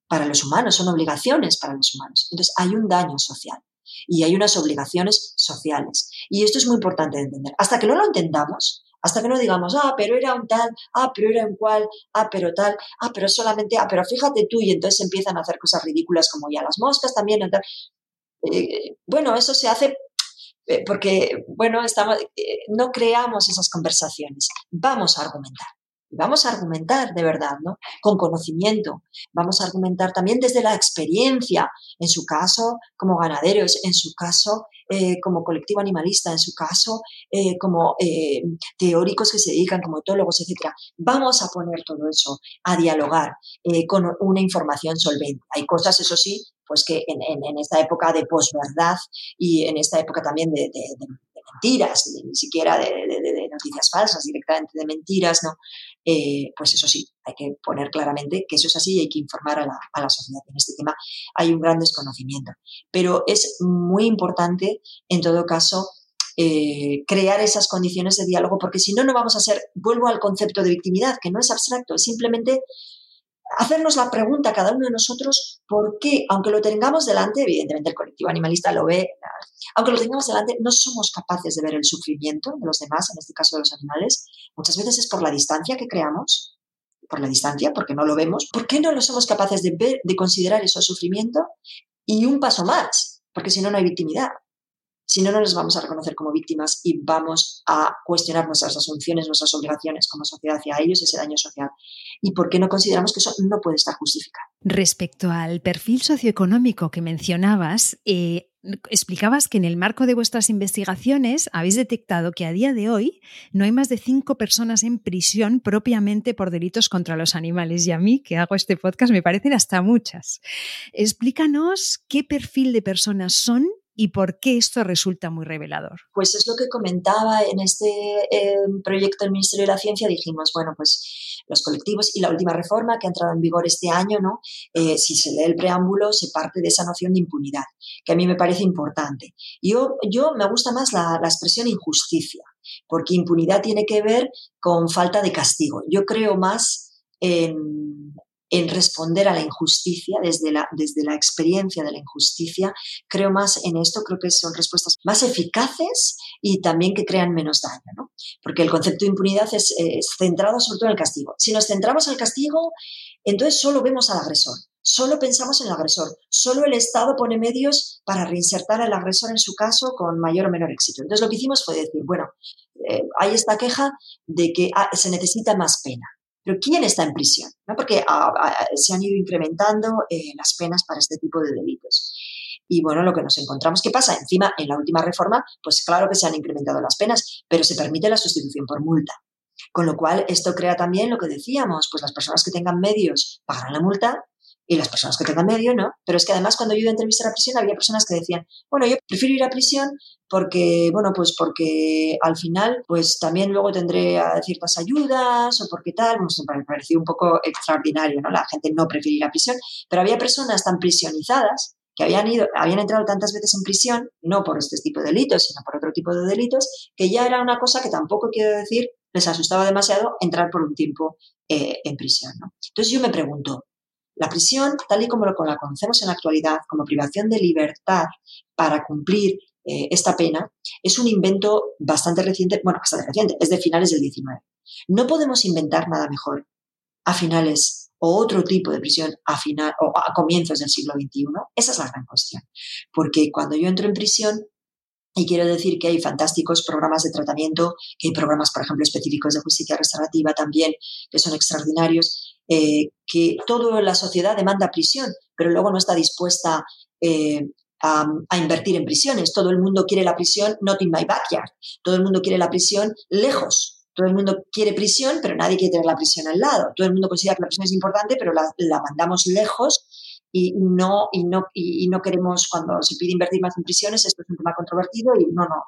Para los humanos, son obligaciones para los humanos. Entonces, hay un daño social. Y hay unas obligaciones sociales. Y esto es muy importante de entender. Hasta que no lo entendamos, hasta que no digamos, ah, pero era un tal, ah, pero era un cual, ah, pero tal, ah, pero solamente, ah, pero fíjate tú, y entonces empiezan a hacer cosas ridículas como ya las moscas también. Eh, bueno, eso se hace eh, porque, bueno, estamos, eh, no creamos esas conversaciones, vamos a argumentar. Vamos a argumentar de verdad, ¿no? Con conocimiento. Vamos a argumentar también desde la experiencia, en su caso como ganaderos, en su caso eh, como colectivo animalista, en su caso como teóricos que se dedican como etólogos, etc. Vamos a poner todo eso a dialogar con una información solvente. Hay cosas, eso sí, pues que en, esta época de posverdad y en esta época también de, mentiras, ni siquiera de, noticias falsas, directamente de mentiras, ¿no? Eh, pues eso sí, hay que poner claramente que eso es así y hay que informar a la, sociedad. En este tema hay un gran desconocimiento. Pero es muy importante, en todo caso, eh, crear esas condiciones de diálogo, porque si no, no vamos a ser, vuelvo al concepto de victimidad, que no es abstracto, es simplemente hacernos la pregunta cada uno de nosotros por qué, aunque lo tengamos delante, evidentemente el colectivo animalista lo ve, aunque lo tengamos delante, no somos capaces de ver el sufrimiento de los demás, en este caso de los animales. Muchas veces es por la distancia que creamos, por la distancia, porque no lo vemos. ¿Por qué no lo somos capaces de ver, de considerar eso sufrimiento? Y un paso más, porque si no, no hay victimidad. Si no, no nos vamos a reconocer como víctimas y vamos a cuestionar nuestras asunciones, nuestras obligaciones como sociedad hacia ellos, ese daño social. ¿Y por qué no consideramos que eso no puede estar justificado? Respecto al perfil socioeconómico que mencionabas, eh, explicabas que en el marco de vuestras investigaciones habéis detectado que a día de hoy no hay más de cinco personas en prisión propiamente por delitos contra los animales. Y a mí, que hago este podcast, me parecen hasta muchas. Explícanos qué perfil de personas son y por qué esto resulta muy revelador. Pues es lo que comentaba en este proyecto del Ministerio de la Ciencia. Dijimos, bueno, pues los colectivos y la última reforma que ha entrado en vigor este año, ¿no? Eh, si se lee el preámbulo, se parte de esa noción de impunidad, que a mí me parece importante. Yo, yo me gusta más la, la expresión injusticia, porque impunidad tiene que ver con falta de castigo. Yo creo más en, en responder a la injusticia, desde la, desde la experiencia de la injusticia, creo más en esto, creo que son respuestas más eficaces y también que crean menos daño, ¿no? Porque el concepto de impunidad es, centrado sobre todo en el castigo. Si nos centramos en el castigo, entonces solo vemos al agresor, solo pensamos en el agresor, solo el Estado pone medios para reinsertar al agresor en su caso con mayor o menor éxito. Entonces lo que hicimos fue decir, bueno, eh, hay esta queja de que ah, se necesita más pena. Pero ¿quién está en prisión? ¿No? Porque ah, ah, se han ido incrementando eh, las penas para este tipo de delitos. Y bueno, lo que nos encontramos, ¿qué pasa? Encima, en la última reforma, pues claro que se han incrementado las penas, pero se permite la sustitución por multa. Con lo cual, esto crea también lo que decíamos, pues las personas que tengan medios pagarán la multa y las personas que tengan medio, ¿no? Pero es que además cuando yo iba a entrevistar a prisión había personas que decían, bueno, yo prefiero ir a prisión porque, bueno, pues porque al final, pues también luego tendré ciertas ayudas o porque tal, pues me pareció un poco extraordinario, ¿no? La gente no prefiere ir a prisión, pero había personas tan prisionizadas que habían ido, habían entrado tantas veces en prisión, no por este tipo de delitos, sino por otro tipo de delitos, que ya era una cosa que tampoco quiero decir les asustaba demasiado entrar por un tiempo eh, en prisión. ¿no? Entonces yo me pregunto, la prisión, tal y como lo, la conocemos en la actualidad, como privación de libertad para cumplir eh, esta pena, es un invento bastante reciente, bueno, bastante reciente, es de finales del 19. No podemos inventar nada mejor a finales o otro tipo de prisión a, final, o a comienzos del siglo XXI. Esa es la gran cuestión. Porque cuando yo entro en prisión, y quiero decir que hay fantásticos programas de tratamiento, que hay programas, por ejemplo, específicos de justicia restaurativa también, que son extraordinarios, eh, que toda la sociedad demanda prisión, pero luego no está dispuesta eh, a, invertir en prisiones. Todo el mundo quiere la prisión not in my backyard. Todo el mundo quiere la prisión lejos. Todo el mundo quiere prisión, pero nadie quiere tener la prisión al lado. Todo el mundo considera que la prisión es importante, pero la, mandamos lejos y no, y, no, y no queremos, cuando se pide invertir más en prisiones, esto es un tema controvertido y no, no.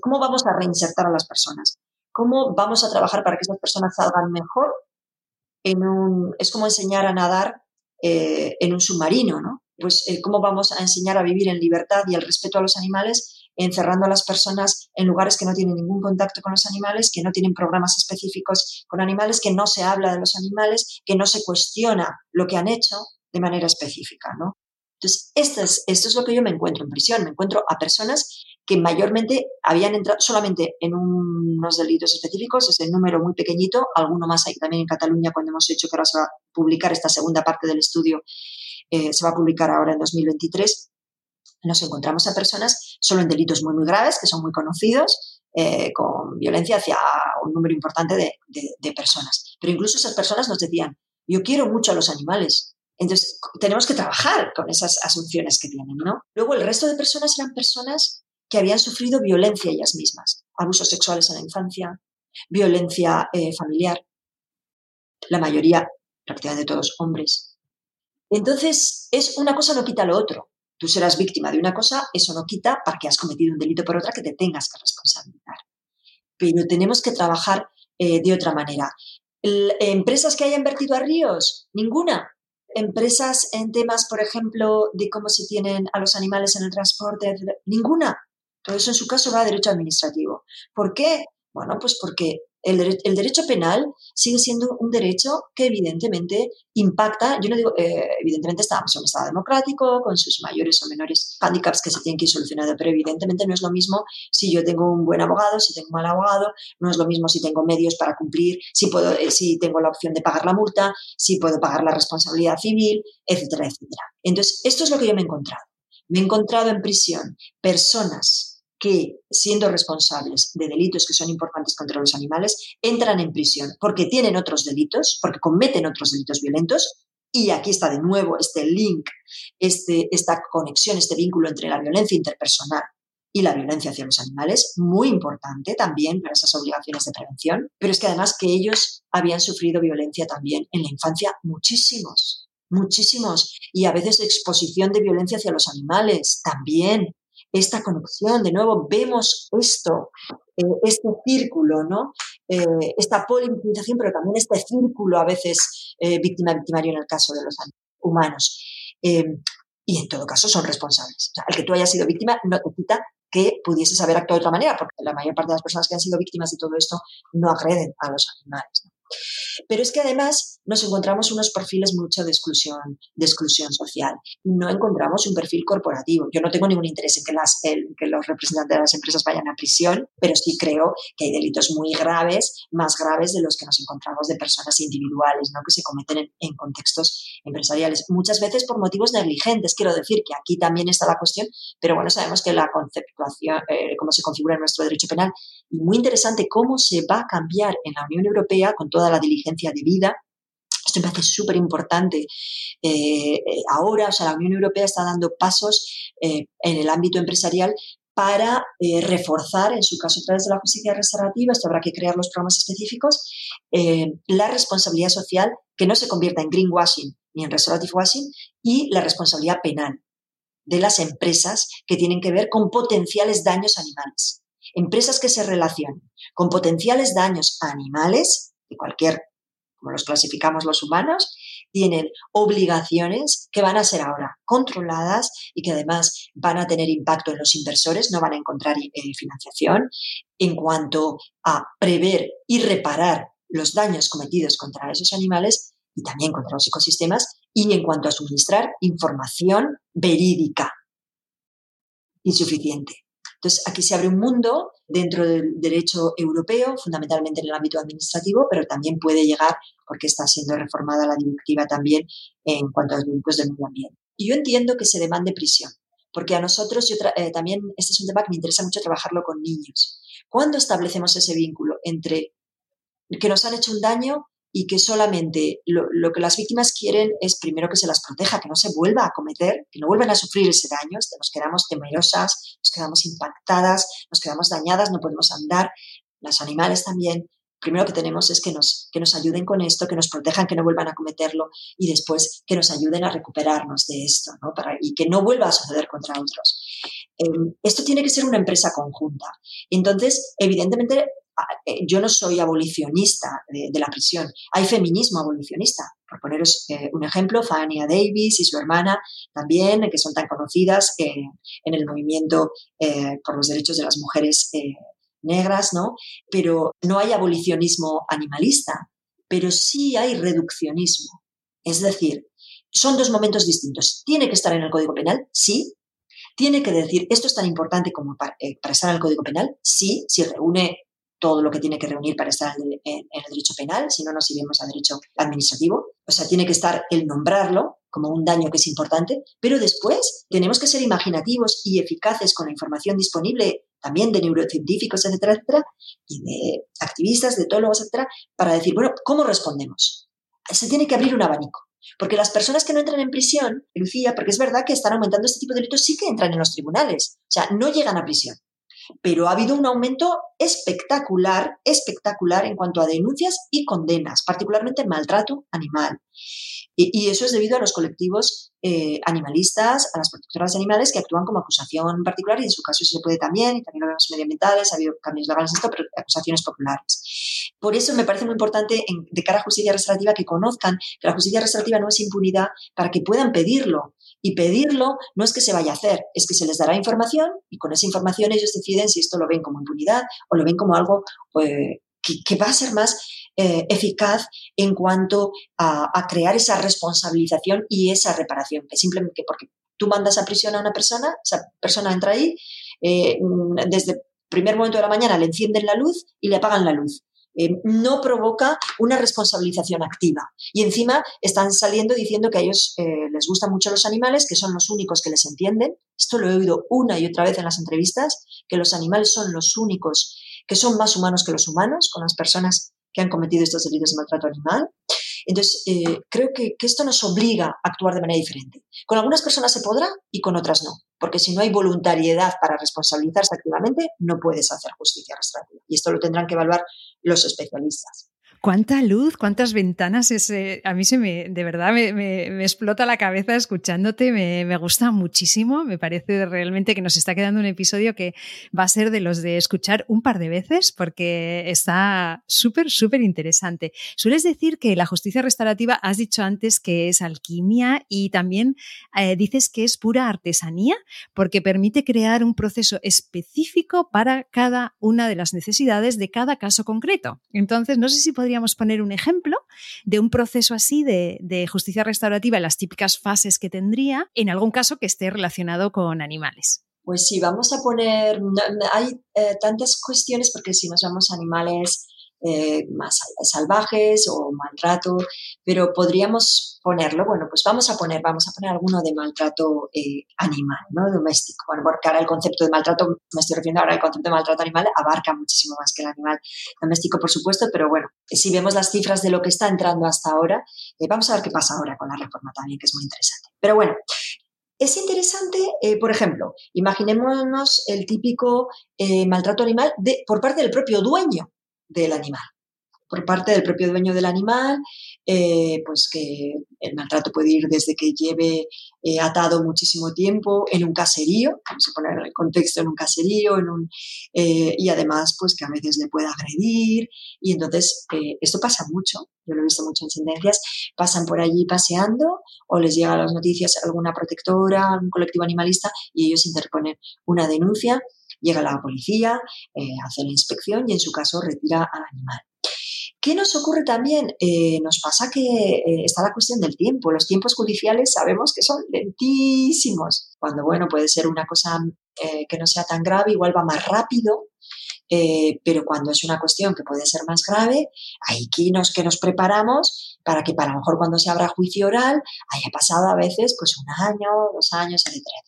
¿cómo vamos a reinsertar a las personas? ¿Cómo vamos a trabajar para que esas personas salgan mejor es como enseñar a nadar eh, en un submarino, ¿no? Pues eh, cómo vamos a enseñar a vivir en libertad y el respeto a los animales encerrando a las personas en lugares que no tienen ningún contacto con los animales, que no tienen programas específicos con animales, que no se habla de los animales, que no se cuestiona lo que han hecho de manera específica, ¿no? Entonces, esto es, esto es lo que yo me encuentro en prisión. Me encuentro a personas que mayormente habían entrado solamente en unos delitos específicos, es el número muy pequeñito, alguno más hay también en Cataluña cuando hemos hecho que ahora se va a publicar esta segunda parte del estudio, eh, se va a publicar ahora en 2023. Nos encontramos a personas solo en delitos muy, muy graves, que son muy conocidos, eh, con violencia hacia un número importante de, de personas. Pero incluso esas personas nos decían, yo quiero mucho a los animales, entonces, tenemos que trabajar con esas asunciones que tienen, ¿no? Luego, el resto de personas eran personas que habían sufrido violencia ellas mismas, abusos sexuales en la infancia, violencia eh, familiar, la mayoría, prácticamente todos, hombres. Entonces, es una cosa no quita lo otro. Tú serás víctima de una cosa, eso no quita para que has cometido un delito por otra que te tengas que responsabilizar. Pero tenemos que trabajar eh, de otra manera. ¿Empresas que hayan vertido a ríos? Ninguna. ¿Empresas en temas, por ejemplo, de cómo se tienen a los animales en el transporte? Ninguna. Todo eso en su caso va a derecho administrativo. ¿Por qué? Bueno, pues porque el, derecho penal sigue siendo un derecho que evidentemente impacta, yo no digo, eh, evidentemente estamos en un Estado democrático, con sus mayores o menores handicaps que se tienen que ir solucionando, pero evidentemente no es lo mismo si yo tengo un buen abogado, si tengo un mal abogado, no es lo mismo si tengo medios para cumplir, si, puedo, eh, si tengo la opción de pagar la multa, si puedo pagar la responsabilidad civil, etcétera, etcétera. Entonces, esto es lo que yo me he encontrado. Me he encontrado en prisión personas que, siendo responsables de delitos que son importantes contra los animales, entran en prisión porque tienen otros delitos, porque cometen otros delitos violentos. Y aquí está de nuevo este link, este, esta conexión, este vínculo entre la violencia interpersonal y la violencia hacia los animales, muy importante también para esas obligaciones de prevención, pero es que además que ellos habían sufrido violencia también en la infancia, muchísimos, muchísimos, y a veces exposición de violencia hacia los animales también, esta conexión, de nuevo vemos esto, eh, este círculo, ¿no? Eh, esta polimorfización, pero también este círculo a veces eh, víctima-victimario en el caso de los humanos. y en todo caso son responsables. O el que tú hayas sido víctima no te quita que pudieses haber actuado de otra manera, porque la mayor parte de las personas que han sido víctimas de todo esto no agreden a los animales. Pero es que además nos encontramos unos perfiles mucho de exclusión, de exclusión social no encontramos un perfil corporativo. Yo no tengo ningún interés en que, las, que los representantes de las empresas vayan a prisión, pero sí creo que hay delitos muy graves, más graves de los que nos encontramos de personas individuales, ¿no? que se cometen en, en contextos empresariales. Muchas veces por motivos negligentes, quiero decir que aquí también está la cuestión, pero bueno, sabemos que la conceptuación, eh, cómo se configura nuestro derecho penal, y muy interesante cómo se va a cambiar en la Unión Europea con toda la diligencia de vida. Esto me parece súper importante. Eh, eh, ahora, o sea, la Unión Europea está dando pasos eh, en el ámbito empresarial para reforzar, en su caso a través de la justicia restaurativa, esto habrá que crear los programas específicos, la responsabilidad social que no se convierta en greenwashing ni en restorative washing y la responsabilidad penal de las empresas que tienen que ver con potenciales daños animales. Empresas que se relacionen con potenciales daños a animales de cualquier, como los clasificamos los humanos, tienen obligaciones que van a ser ahora controladas y que además van a tener impacto en los inversores, no van a encontrar eh, financiación en cuanto a prever y reparar los daños cometidos contra esos animales y también contra los ecosistemas y en cuanto a suministrar información verídica y suficiente. Entonces, aquí se abre un mundo dentro del derecho europeo, fundamentalmente en el ámbito administrativo, pero también puede llegar, porque está siendo reformada la directiva también en cuanto a los delitos del medio ambiente. Y yo entiendo que se demande prisión, porque a nosotros, yo eh, también, este es un tema que me interesa mucho trabajarlo con niños. ¿Cuándo establecemos ese vínculo entre que nos han hecho un daño y que solamente lo, que las víctimas quieren es primero que se las proteja, que no se vuelva a cometer, que no vuelvan a sufrir ese daño, nos quedamos temerosas, nos quedamos impactadas, nos quedamos dañadas, no podemos andar. Los animales también, primero que tenemos es que nos, que nos ayuden con esto, que nos protejan, que no vuelvan a cometerlo y después que nos ayuden a recuperarnos de esto ¿no? Para, y que no vuelva a suceder contra otros. Em, esto tiene que ser una empresa conjunta. Entonces, evidentemente, eh, yo no soy abolicionista de, la prisión, hay feminismo abolicionista. Por poneros eh, un ejemplo, Fania Davis y su hermana también, que son tan conocidas eh, en el movimiento por los derechos de las mujeres negras, ¿no? Pero no hay abolicionismo animalista, pero sí hay reduccionismo. Es decir, Son dos momentos distintos. ¿Tiene que estar en el Código Penal? Sí. ¿Tiene que decir esto es tan importante como eh, para en el Código Penal? Sí, si reúne todo lo que tiene que reunir para estar en, el derecho penal, si no nos iremos a derecho administrativo. O sea, tiene que estar el nombrarlo como un daño que es importante, pero después tenemos que ser imaginativos y eficaces con la información disponible también de neurocientíficos, etcétera, etcétera, y de activistas, de etólogos, etcétera, para decir, bueno, ¿cómo respondemos? Se tiene que abrir un abanico. Porque las personas que no entran en prisión, Lucía, porque es verdad que están aumentando este tipo de delitos, sí que entran en los tribunales. O sea, no llegan a prisión pero ha habido un aumento espectacular, espectacular en cuanto a denuncias y condenas, particularmente maltrato animal. Y, eso es debido a los colectivos eh, animalistas, a las protectoras de animales que actúan como acusación particular y en su caso se puede también, y también lo vemos medioambientales, ha habido cambios legales esto, pero acusaciones populares. Por eso me parece muy importante de cara a justicia restaurativa que conozcan que la justicia restaurativa no es impunidad para que puedan pedirlo y pedirlo no es que se vaya a hacer, es que se les dará información y con esa información ellos deciden si esto lo ven como impunidad o lo ven como algo eh, que, va a ser más eh, eficaz en cuanto a, crear esa responsabilización y esa reparación, que simplemente porque tú mandas a prisión a una persona, esa persona entra ahí, eh, desde el primer momento de la mañana le encienden la luz y le apagan la luz. Eh, no provoca una responsabilización activa. Y encima están saliendo diciendo que a ellos eh, les gustan mucho los animales, que son los únicos que les entienden. Esto lo he oído una y otra vez en las entrevistas, que los animales son los únicos que son más humanos que los humanos, con las personas que han cometido estos delitos de maltrato animal. Entonces, eh, creo que, que, esto nos obliga a actuar de manera diferente. Con algunas personas se podrá y con otras no, porque si no hay voluntariedad para responsabilizarse activamente, no puedes hacer justicia restaurativa. Y esto lo tendrán que evaluar los especialistas. Cuánta luz, cuántas ventanas. Ese, a mí se me, de verdad, me, explota la cabeza escuchándote. Me, gusta muchísimo. Me parece realmente que nos está quedando un episodio que va a ser de los de escuchar un par de veces porque está súper, súper interesante. Sueles decir que la justicia restaurativa, has dicho antes que es alquimia y también eh, dices que es pura artesanía porque permite crear un proceso específico para cada una de las necesidades de cada caso concreto. Entonces, no sé si podríamos poner un ejemplo de un proceso así de, justicia restaurativa las típicas fases que tendría en algún caso que esté relacionado con animales. Pues sí, vamos a poner, hay eh, tantas cuestiones porque si nos vamos animales eh, más salvajes o maltrato, pero podríamos ponerlo, bueno, pues vamos a poner, vamos a poner alguno de maltrato eh, animal, ¿no? Doméstico. Bueno, porque ahora el concepto de maltrato, me estoy refiriendo ahora al concepto de maltrato animal, abarca muchísimo más que el animal doméstico, por supuesto, pero bueno, si vemos las cifras de lo que está entrando hasta ahora, eh, vamos a ver qué pasa ahora con la reforma también, que es muy interesante. Pero bueno, es interesante, por ejemplo, imaginémonos el típico maltrato animal por parte del propio dueño del animal. Por parte del propio dueño del animal, eh, pues que el maltrato puede ir desde que lleve eh, atado muchísimo tiempo en un caserío, vamos a poner el contexto en un caserío, en un, eh, y además pues que a veces le pueda agredir. Y entonces esto pasa mucho, yo lo he visto mucho en sentencias, pasan por allí paseando o les llega a las noticias alguna protectora, un colectivo animalista y ellos interponen una denuncia Llega la policía, eh, hace la inspección y en su caso retira al animal. ¿Qué nos ocurre también? Eh, nos pasa que eh, está la cuestión del tiempo. Los tiempos judiciales sabemos que son lentísimos. Cuando, bueno, puede ser una cosa que no sea tan grave, igual va más rápido, pero cuando es una cuestión que puede ser más grave, hay que nos, que nos preparamos para que para lo mejor cuando se abra juicio oral haya pasado a veces pues un año, dos años, etcétera.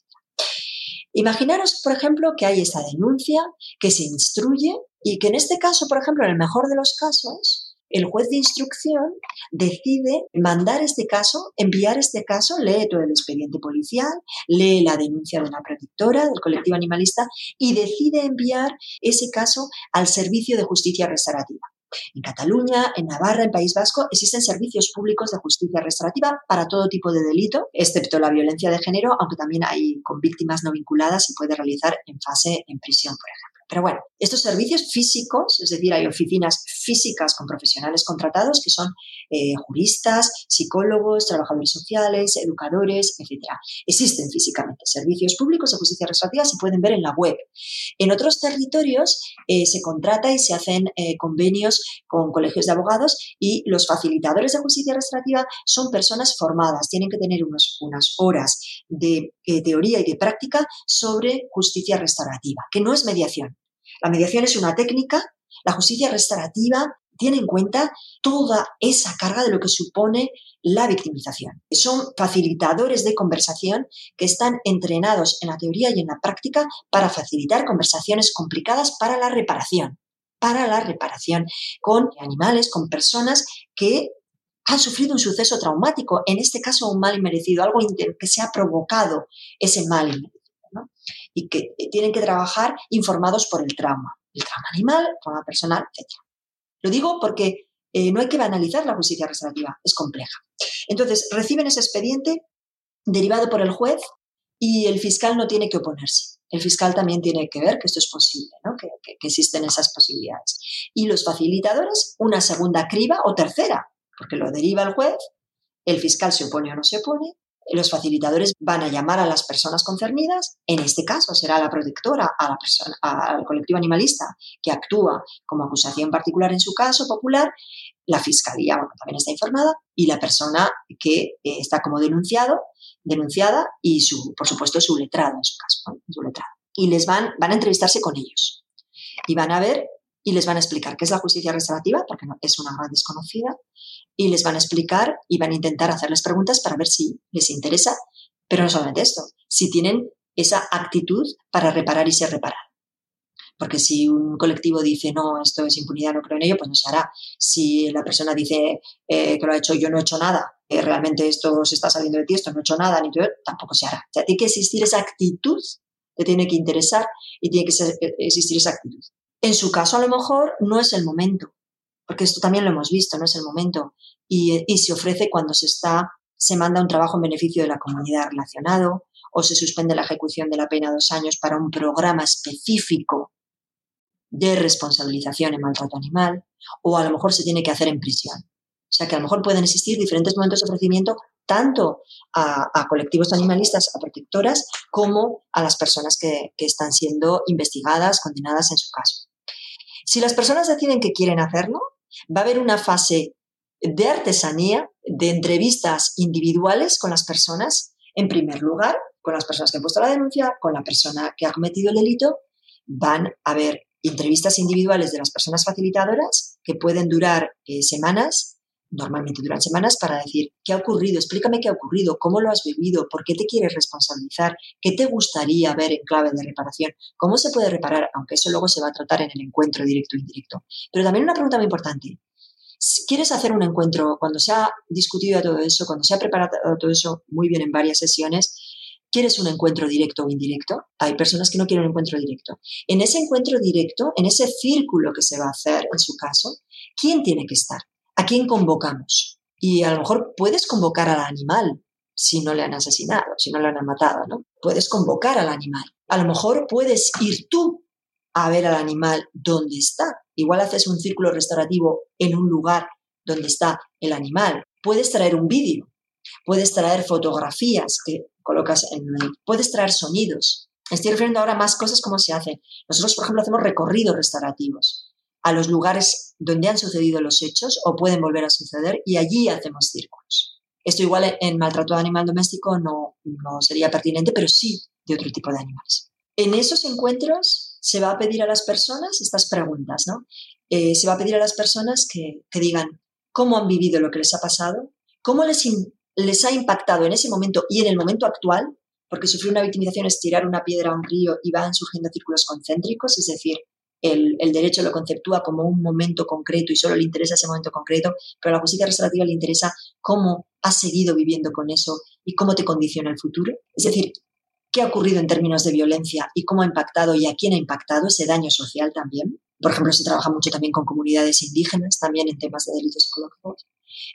Imaginaros, por ejemplo, que hay esta denuncia, que se instruye y que en este caso, por ejemplo, en el mejor de los casos, el juez de instrucción decide mandar este caso, enviar este caso, lee todo el expediente policial, lee la denuncia de la protectora, del colectivo animalista y decide enviar ese caso al Servicio de Justicia Restaurativa. En Cataluña, en Navarra, en País Vasco, existen servicios públicos de justicia restaurativa para todo tipo de delito, excepto la violencia de género, aunque también hay con víctimas no vinculadas se puede realizar en fase en prisión, por ejemplo. Pero bueno, estos servicios físicos, es decir, hay oficinas físicas con profesionales contratados que son eh, juristas, psicólogos, trabajadores sociales, educadores, etc. Existen físicamente servicios públicos de justicia restaurativa, se pueden ver en la web. En otros territorios eh, se contrata y se hacen eh, convenios con colegios de abogados y los facilitadores de justicia restaurativa son personas formadas, tienen que tener unos, unas horas de teoría y de práctica sobre justicia restaurativa, que no es mediación. La mediación es una técnica, la justicia restaurativa tiene en cuenta toda esa carga de lo que supone la victimización. Son facilitadores de conversación que están entrenados en la teoría y en la práctica para facilitar conversaciones complicadas para la reparación, para la reparación con animales, con personas que han sufrido un suceso traumático, en este caso un mal inmerecido, algo que se ha provocado ese mal y que eh, tienen que trabajar informados por el trauma, el trauma animal, el trauma personal, etc. Lo digo porque eh, no hay que banalizar la justicia restaurativa, es compleja. Entonces, reciben ese expediente derivado por el juez y el fiscal no tiene que oponerse. El fiscal también tiene que ver que esto es posible, que, que existen esas posibilidades. Y los facilitadores, una segunda criba o tercera, porque lo deriva el juez, el fiscal se opone o no se opone, los facilitadores van a llamar a las personas concernidas, en este caso será la protectora, a la al colectivo animalista que actúa como acusación particular en su caso popular, la fiscalía también está informada y la persona que eh, está como denunciado, denunciada y su, por supuesto su letrado en su caso, su letrado. Y les van, van a entrevistarse con ellos y van a ver y les van a explicar qué es la justicia restaurativa, porque es una gran desconocida, y les van a explicar y van a intentar hacerles preguntas para ver si les interesa, pero no solamente esto, si tienen esa actitud para reparar y ser reparado. Porque si un colectivo dice, no, esto es impunidad, no creo en ello, pues no se hará. Si la persona dice eh, que lo ha hecho, yo no he hecho nada, eh, realmente esto se está saliendo de ti, esto no he hecho nada, ni tampoco se hará. O sea, tiene que existir esa actitud, te tiene que interesar y tiene que eh, existir esa actitud. En su caso, a lo mejor, no es el momento, porque esto también lo hemos visto, no es el momento, y, se ofrece cuando se está, se manda un trabajo en beneficio de la comunidad relacionado, o se suspende la ejecución de la pena dos años para un programa específico de responsabilización en maltrato animal, o a lo mejor se tiene que hacer en prisión. O sea que a lo mejor pueden existir diferentes momentos de ofrecimiento tanto a, colectivos animalistas, a protectoras, como a las personas que, que están siendo investigadas, condenadas en su caso. Si las personas deciden que quieren hacerlo, va a haber una fase de artesanía, de entrevistas individuales con las personas, en primer lugar, con las personas que han puesto la denuncia, con la persona que ha cometido el delito, van a haber entrevistas individuales de las personas facilitadoras que pueden durar eh, semanas normalmente duran semanas, para decir, ¿qué ha ocurrido? Explícame qué ha ocurrido, cómo lo has vivido, por qué te quieres responsabilizar, qué te gustaría ver en clave de reparación, cómo se puede reparar, aunque eso luego se va a tratar en el encuentro directo e indirecto. Pero también una pregunta muy importante. Si quieres hacer un encuentro, cuando se ha discutido todo eso, cuando se ha preparado todo eso muy bien en varias sesiones, ¿quieres un encuentro directo o indirecto? Hay personas que no quieren un encuentro directo. En ese encuentro directo, en ese círculo que se va a hacer, en su caso, ¿quién tiene que estar? ¿A quién convocamos? Y a lo mejor puedes convocar al animal si no le han asesinado, si no le han matado, ¿no? Puedes convocar al animal. A lo mejor puedes ir tú a ver al animal dónde está. Igual haces un círculo restaurativo en un lugar donde está el animal. Puedes traer un vídeo, puedes traer fotografías que colocas en puedes traer sonidos. Estoy refiriendo ahora a más cosas como se hacen. Nosotros, por ejemplo, hacemos recorridos restaurativos a los lugares donde han sucedido los hechos o pueden volver a suceder y allí hacemos círculos. Esto igual en maltrato animal doméstico no, no sería pertinente, pero sí de otro tipo de animales. En esos encuentros se va a pedir a las personas estas preguntas, ¿no? Eh, se va a pedir a las personas que, que, digan cómo han vivido lo que les ha pasado, cómo les, les ha impactado en ese momento y en el momento actual, porque sufrir una victimización es tirar una piedra a un río y van surgiendo círculos concéntricos, es decir, el, derecho lo conceptúa como un momento concreto y solo le interesa ese momento concreto, pero a la justicia restaurativa le interesa cómo has seguido viviendo con eso y cómo te condiciona el futuro. Es decir, qué ha ocurrido en términos de violencia y cómo ha impactado y a quién ha impactado ese daño social también. Por ejemplo, se trabaja mucho también con comunidades indígenas, también en temas de delitos ecológicos.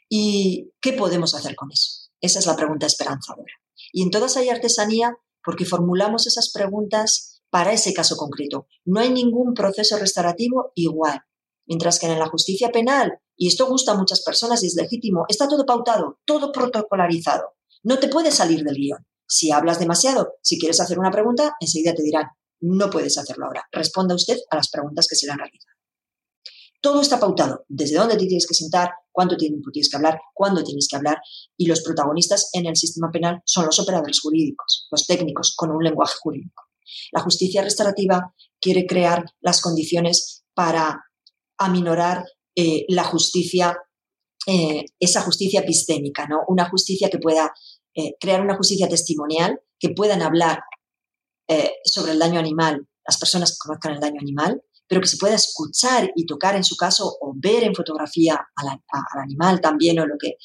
¿Y qué podemos hacer con eso? Esa es la pregunta esperanzadora. Y en todas hay artesanía porque formulamos esas preguntas para ese caso concreto. No hay ningún proceso restaurativo igual. Mientras que en la justicia penal, y esto gusta a muchas personas y es legítimo, está todo pautado, todo protocolarizado. No te puedes salir del guion. Si hablas demasiado, si quieres hacer una pregunta, enseguida te dirán, no puedes hacerlo ahora. Responda usted a las preguntas que se le han realizado. Todo está pautado, desde dónde te tienes que sentar, cuánto tiempo tienes que hablar, cuándo tienes que hablar, y los protagonistas en el sistema penal son los operadores jurídicos, los técnicos, con un lenguaje jurídico. La justicia restaurativa quiere crear las condiciones para aminorar eh, la justicia, eh, esa justicia epistémica, ¿no? Una justicia que pueda eh, crear una justicia testimonial, que puedan hablar sobre el daño animal, las personas que conozcan el daño animal, pero que se pueda escuchar y tocar en su caso o ver en fotografía al, animal también o lo que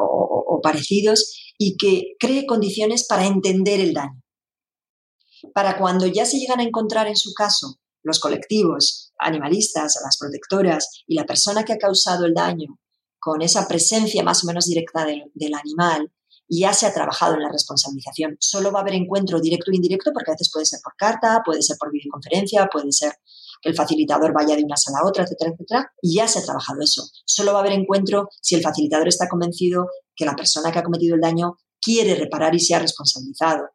o, parecidos y que cree condiciones para entender el daño. Para cuando ya se llegan a encontrar en su caso los colectivos animalistas, las protectoras y la persona que ha causado el daño con esa presencia más o menos directa del animal, ya se ha trabajado en la responsabilización. Solo va a haber encuentro directo o indirecto porque a veces puede ser por carta, puede ser por videoconferencia, puede ser que el facilitador vaya de una sala a otra, etcétera, etcétera. Y ya se ha trabajado eso. Solo va a haber encuentro si el facilitador está convencido que la persona que ha cometido el daño quiere reparar y se ha responsabilizado.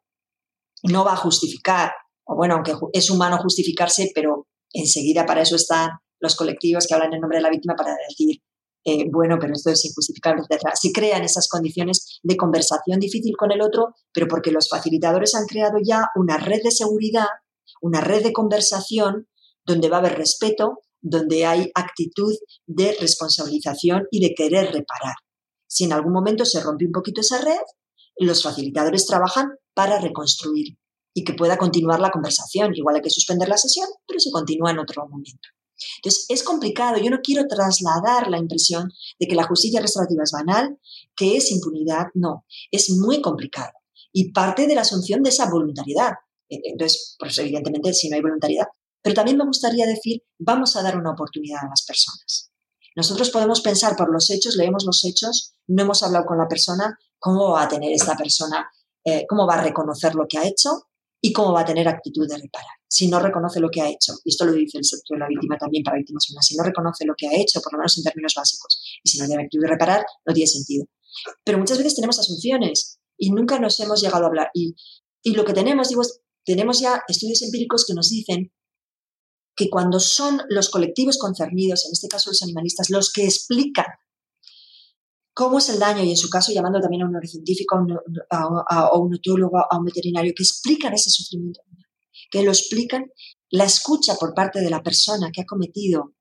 No va a justificar, o bueno, aunque es humano justificarse, pero enseguida para eso están los colectivos que hablan en nombre de la víctima para decir, eh, bueno, pero esto es injustificable, etc. Se crean esas condiciones de conversación difícil con el otro, pero porque los facilitadores han creado ya una red de seguridad, una red de conversación donde va a haber respeto, donde hay actitud de responsabilización y de querer reparar. Si en algún momento se rompe un poquito esa red, los facilitadores trabajan para reconstruir y que pueda continuar la conversación. Igual hay que suspender la sesión, pero se continúa en otro momento. Entonces, es complicado. Yo no quiero trasladar la impresión de que la justicia restaurativa es banal, que es impunidad. No, es muy complicado. Y parte de la asunción de esa voluntariedad. Eh, entonces, pues evidentemente, si no hay voluntariedad. Pero también me gustaría decir, vamos a dar una oportunidad a las personas. Nosotros podemos pensar por los hechos, leemos los hechos, no hemos hablado con la persona, cómo va a tener esta persona, eh, cómo va a reconocer lo que ha hecho y cómo va a tener actitud de reparar si no reconoce lo que ha hecho, y esto lo dice el sector de la víctima también para víctimas humanas, si no reconoce lo que ha hecho, por lo menos en términos básicos, y si no tiene actitud de reparar, no tiene sentido. Pero muchas veces tenemos asunciones y nunca nos hemos llegado a hablar. Y, y lo que tenemos, digo, tenemos ya estudios empíricos que nos dicen que cuando son los colectivos concernidos, en este caso los animalistas, los que explican cómo es el daño, y en su caso llamando también a un neurocientífico, a un, a, a un a un veterinario, que explican ese sufrimiento que lo explican, la escucha por parte de la persona que ha cometido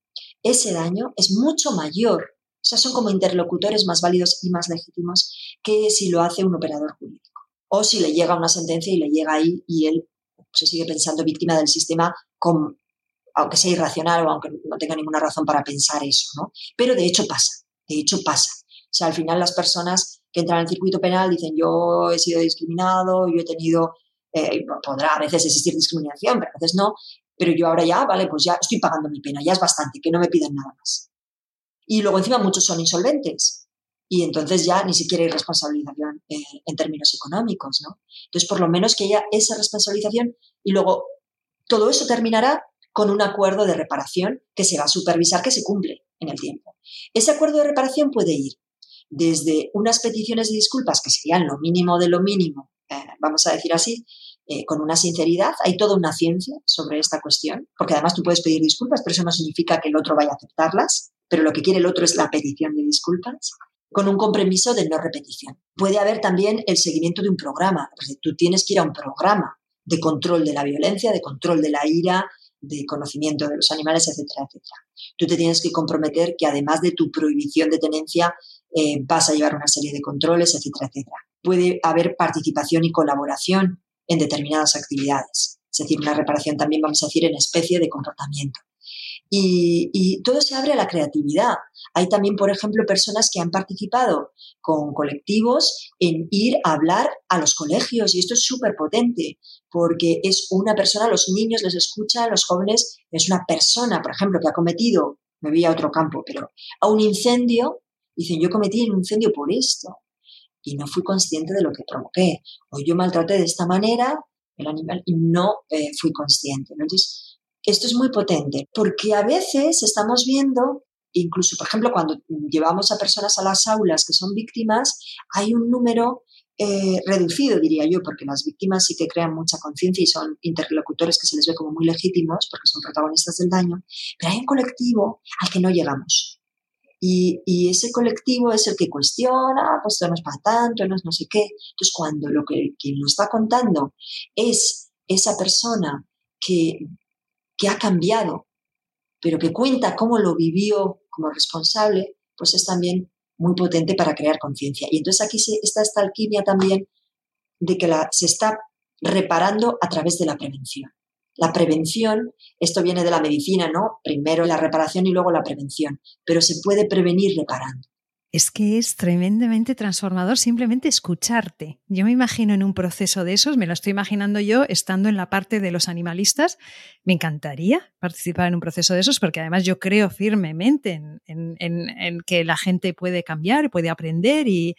ese daño es mucho mayor. O sea, son como interlocutores más válidos y más legítimos que si lo hace un operador jurídico. O si le llega una sentencia y le llega ahí y él se sigue pensando víctima del sistema, aunque sea irracional o aunque no tenga ninguna razón para pensar eso, ¿no? Pero de hecho pasa, de hecho pasa. O sea, al final las personas que entran al circuito penal dicen yo he sido discriminado, yo he tenido eh, podrá a veces existir discriminación, pero a veces no, pero yo ahora ya, vale, pues ya estoy pagando mi pena, ya es bastante, que no me pidan nada más. Y luego encima muchos son insolventes y entonces ya ni siquiera hay responsabilización eh, en términos económicos, ¿no? Entonces, por lo menos que haya esa responsabilización y luego todo eso terminará con un acuerdo de reparación que se va a supervisar que se cumple en el tiempo. Ese acuerdo de reparación puede ir desde unas peticiones de disculpas que serían lo mínimo de lo mínimo, eh, vamos a decir así, eh, con una sinceridad. Hay toda una ciencia sobre esta cuestión, porque además tú puedes pedir disculpas, pero eso no significa que el otro vaya a aceptarlas, pero lo que quiere el otro es la petición de disculpas con un compromiso de no repetición. Puede haber también el seguimiento de un programa. Tú tienes que ir a un programa de control de la violencia, de control de la ira, de conocimiento de los animales, etcétera, etcétera. Tú te tienes que comprometer que además de tu prohibición de tenencia, eh, vas a llevar una serie de controles, etcétera, etcétera. Puede haber participación y colaboración en determinadas actividades. Es decir, una reparación también, vamos a decir, en especie de comportamiento. Y, todo se abre a la creatividad. Hay también, por ejemplo, personas que han participado con colectivos en ir a hablar a los colegios y esto es súper potente porque es una persona, los niños les escuchan, los jóvenes, es una persona, por ejemplo, que ha cometido, me voy a otro campo, pero a un incendio, dicen, yo cometí un incendio por esto y no fui consciente de lo que provoqué. O yo maltraté de esta manera el animal y no eh, fui consciente. Entonces, esto es muy potente porque a veces estamos viendo, incluso, por ejemplo, cuando llevamos a personas a las aulas que son víctimas, hay un número eh, reducido, diría yo, porque las víctimas sí que crean mucha conciencia y son interlocutores que se les ve como muy legítimos porque son protagonistas del daño, pero hay un colectivo al que no llegamos. Y, ese colectivo es el que cuestiona, pues esto no es para tanto, no es no sé qué. Entonces, cuando lo que quien lo está contando es esa persona que, que ha cambiado, pero que cuenta cómo lo vivió como responsable, pues es también muy potente para crear conciencia. Y entonces aquí está esta alquimia también de que la, se está reparando a través de la prevención. La prevención, esto viene de la medicina, ¿no? Primero la reparación y luego la prevención, pero se puede prevenir reparando. Es que es tremendamente transformador simplemente escucharte. Yo me imagino en un proceso de esos, me lo estoy imaginando yo estando en la parte de los animalistas. Me encantaría participar en un proceso de esos porque además yo creo firmemente en, que la gente puede cambiar, puede aprender y,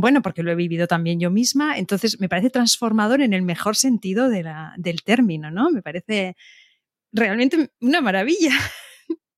bueno, porque lo he vivido también yo misma. Entonces me parece transformador en el mejor sentido del término, ¿no? Me parece realmente una maravilla.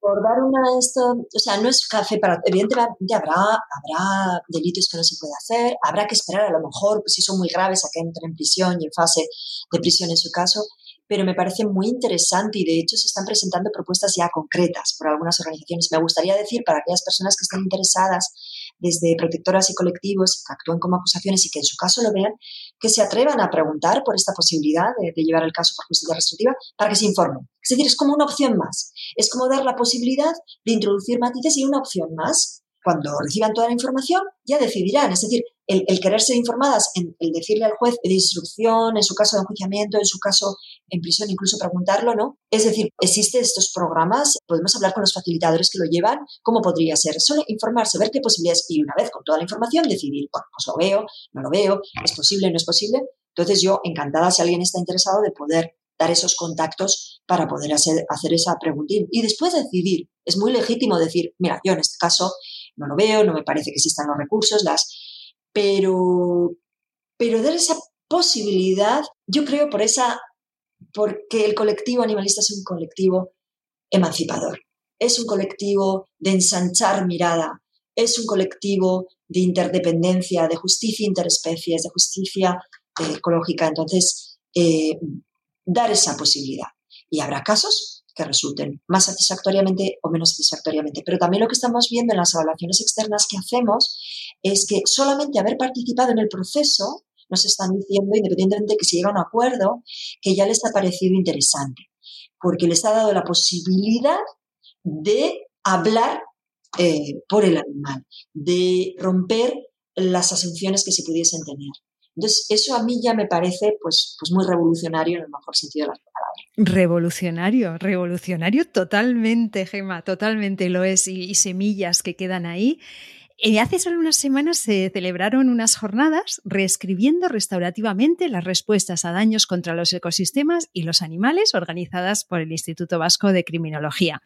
por dar una esto, o sea, no es café para, evidentemente habrá, habrá delitos que no se puede hacer, habrá que esperar a lo mejor, pues si son muy graves, a que entren en prisión y en fase de prisión en su caso, pero me parece muy interesante y de hecho se están presentando propuestas ya concretas por algunas organizaciones. Me gustaría decir para aquellas personas que estén interesadas desde protectoras y colectivos que actúen como acusaciones y que en su caso lo vean, que se atrevan a preguntar por esta posibilidad de, llevar el caso por justicia restrictiva para que se informen. Es decir, es como una opción más. Es como dar la posibilidad de introducir matices y una opción más. Cuando reciban toda la información, ya decidirán. Es decir, el, querer ser informadas, el decirle al juez de instrucción, en su caso de enjuiciamiento, en su caso en prisión, incluso preguntarlo, ¿no? Es decir, existen estos programas, podemos hablar con los facilitadores que lo llevan, ¿cómo podría ser? Solo informarse, ver qué posibilidades y una vez con toda la información decidir, bueno, pues lo veo, no lo veo, es posible, no es posible. Entonces yo encantada si alguien está interesado de poder dar esos contactos para poder hacer, hacer esa pregunta y después decidir. Es muy legítimo decir, mira, yo en este caso no lo veo, no me parece que existan los recursos, las pero, pero dar esa posibilidad, yo creo por esa, porque el colectivo animalista es un colectivo emancipador, es un colectivo de ensanchar mirada, es un colectivo de interdependencia, de justicia interespecies, de justicia eh, ecológica. Entonces, eh, dar esa posibilidad. Y habrá casos que resulten más satisfactoriamente o menos satisfactoriamente. Pero también lo que estamos viendo en las evaluaciones externas que hacemos es que solamente haber participado en el proceso nos están diciendo, independientemente de que se llegue a un acuerdo, que ya les ha parecido interesante, porque les ha dado la posibilidad de hablar eh, por el animal, de romper las asunciones que se pudiesen tener. Entonces, eso a mí ya me parece pues, pues muy revolucionario en el mejor sentido de las palabras. Revolucionario, revolucionario totalmente, Gema, totalmente lo es, y semillas que quedan ahí. Eh, hace solo unas semanas se celebraron unas jornadas reescribiendo restaurativamente las respuestas a daños contra los ecosistemas y los animales organizadas por el Instituto Vasco de Criminología.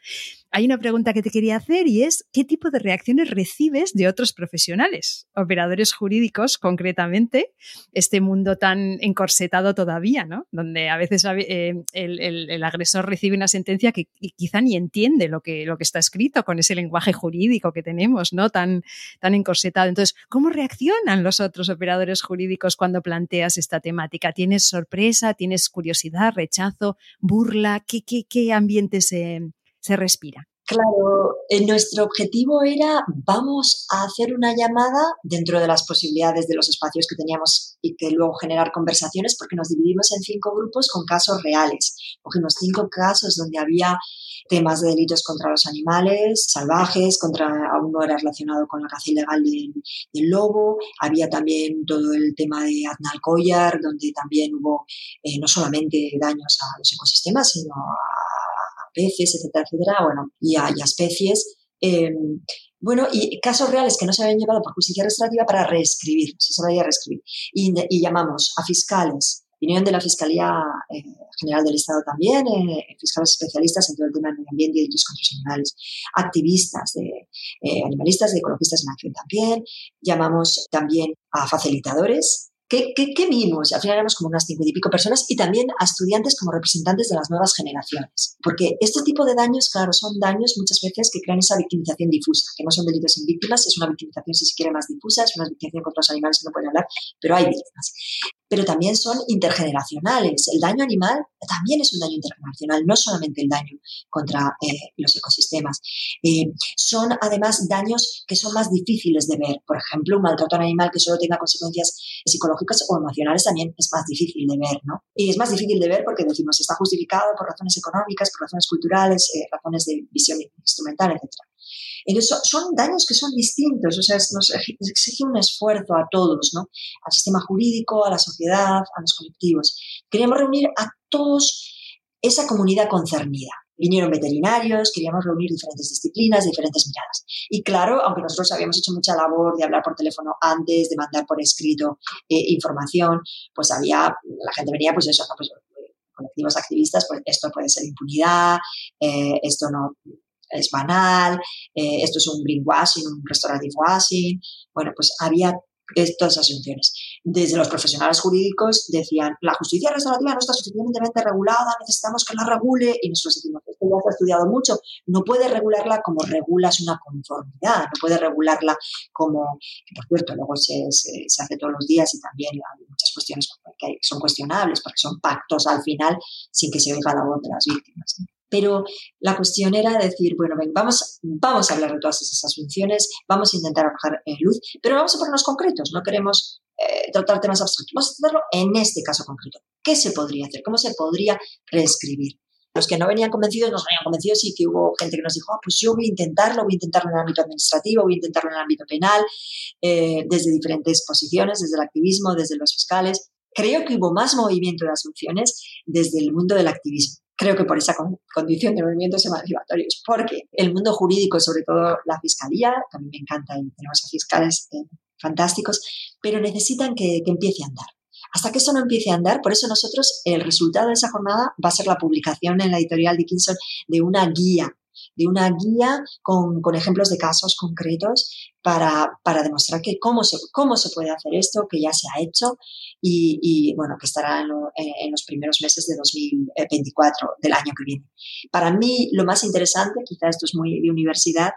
Hay una pregunta que te quería hacer y es, ¿qué tipo de reacciones recibes de otros profesionales, operadores jurídicos concretamente, este mundo tan encorsetado todavía, ¿no? donde a veces eh, el, agresor recibe una sentencia que quizá ni entiende lo que, lo que está escrito con ese lenguaje jurídico que tenemos, ¿no? tan, tan encorsetado. Entonces, ¿cómo reaccionan los otros operadores jurídicos cuando planteas esta temática? ¿Tienes sorpresa? ¿Tienes curiosidad, rechazo, burla? ¿Qué, qué, qué ambiente se se respira. Claro, eh, nuestro objetivo era vamos a hacer una llamada dentro de las posibilidades de los espacios que teníamos y que luego generar conversaciones porque nos dividimos en cinco grupos con casos reales. Cogimos cinco casos donde había temas de delitos contra los animales salvajes, contra uno era relacionado con la caza ilegal del, lobo, había también todo el tema de Aznalcóllar, donde también hubo eh, no solamente daños a los ecosistemas, sino a peces, etcétera, etcétera, bueno, y a, especies. Em, bueno, y casos reales que no se habían llevado por justicia restaurativa para reescribir, se vaya a reescribir. Y, llamamos a fiscales, opinión de la Fiscalía eh, General del Estado también, eh, fiscales especialistas en todo el tema del medio ambiente y derechos contra los animales, activistas, de, eh, animalistas, de ecologistas en acción también, llamamos también a facilitadores ¿qué, qué, vimos? Al final éramos como unas cinco y pico personas y también a estudiantes como representantes de las nuevas generaciones. Porque este tipo de daños, claro, son daños muchas veces que crean esa victimización difusa, que no son delitos sin víctimas, es una victimización, si se quiere, más difusa, es una victimización contra los animales que no pueden hablar, pero hay víctimas pero también son intergeneracionales. El daño animal también es un daño intergeneracional, no solamente el daño contra eh, los ecosistemas. Eh, son además daños que son más difíciles de ver. Por ejemplo, un maltrato animal que solo tenga consecuencias psicológicas o emocionales también es más difícil de ver, ¿no? Y es más difícil de ver porque decimos está justificado por razones económicas, por razones culturales, eh, razones de visión instrumental, etc. Entonces, son daños que son distintos, o sea, nos exige un esfuerzo a todos, ¿no? Al sistema jurídico, a la sociedad, a los colectivos. Queríamos reunir a todos esa comunidad concernida. Vinieron veterinarios, queríamos reunir diferentes disciplinas, diferentes miradas. Y claro, aunque nosotros habíamos hecho mucha labor de hablar por teléfono antes, de mandar por escrito eh, información, pues había, la gente venía, pues eso, pues, colectivos activistas, pues esto puede ser impunidad, eh, esto no, es banal, eh, esto es un greenwashing, un restorative washing. Bueno, pues había estas asunciones. Desde los profesionales jurídicos decían, la justicia restaurativa no está suficientemente regulada, necesitamos que la regule, y nosotros decimos, esto ya se ha estudiado mucho, no puede regularla como regulas una conformidad, no puede regularla como, que por cierto, luego se, se, hace todos los días y también hay muchas cuestiones que son cuestionables, porque son pactos al final sin que se oiga la voz de las víctimas. Pero la cuestión era decir, bueno, ven, vamos, vamos a hablar de todas esas funciones, vamos a intentar arrojar eh, luz, pero vamos a ponernos concretos, no queremos eh, tratar temas abstractos, vamos a hacerlo en este caso concreto. ¿Qué se podría hacer? ¿Cómo se podría reescribir? Los que no venían convencidos nos venían convencidos y que hubo gente que nos dijo, ah, pues yo voy a intentarlo, voy a intentarlo en el ámbito administrativo, voy a intentarlo en el ámbito penal, eh, desde diferentes posiciones, desde el activismo, desde los fiscales. Creo que hubo más movimiento de asunciones desde el mundo del activismo creo que por esa condición de movimientos emancipatorios, porque el mundo jurídico, sobre todo la fiscalía, que a mí me encanta y tenemos a fiscales eh, fantásticos, pero necesitan que, empiece a andar. Hasta que eso no empiece a andar, por eso nosotros, el resultado de esa jornada va a ser la publicación en la editorial Dickinson de una guía de una guía con, con ejemplos de casos concretos para, para, demostrar que cómo se, cómo se puede hacer esto, que ya se ha hecho y, bueno, que estará en, los primeros meses de 2024 del año que viene. Para mí, lo más interesante, quizá esto es muy de universidad,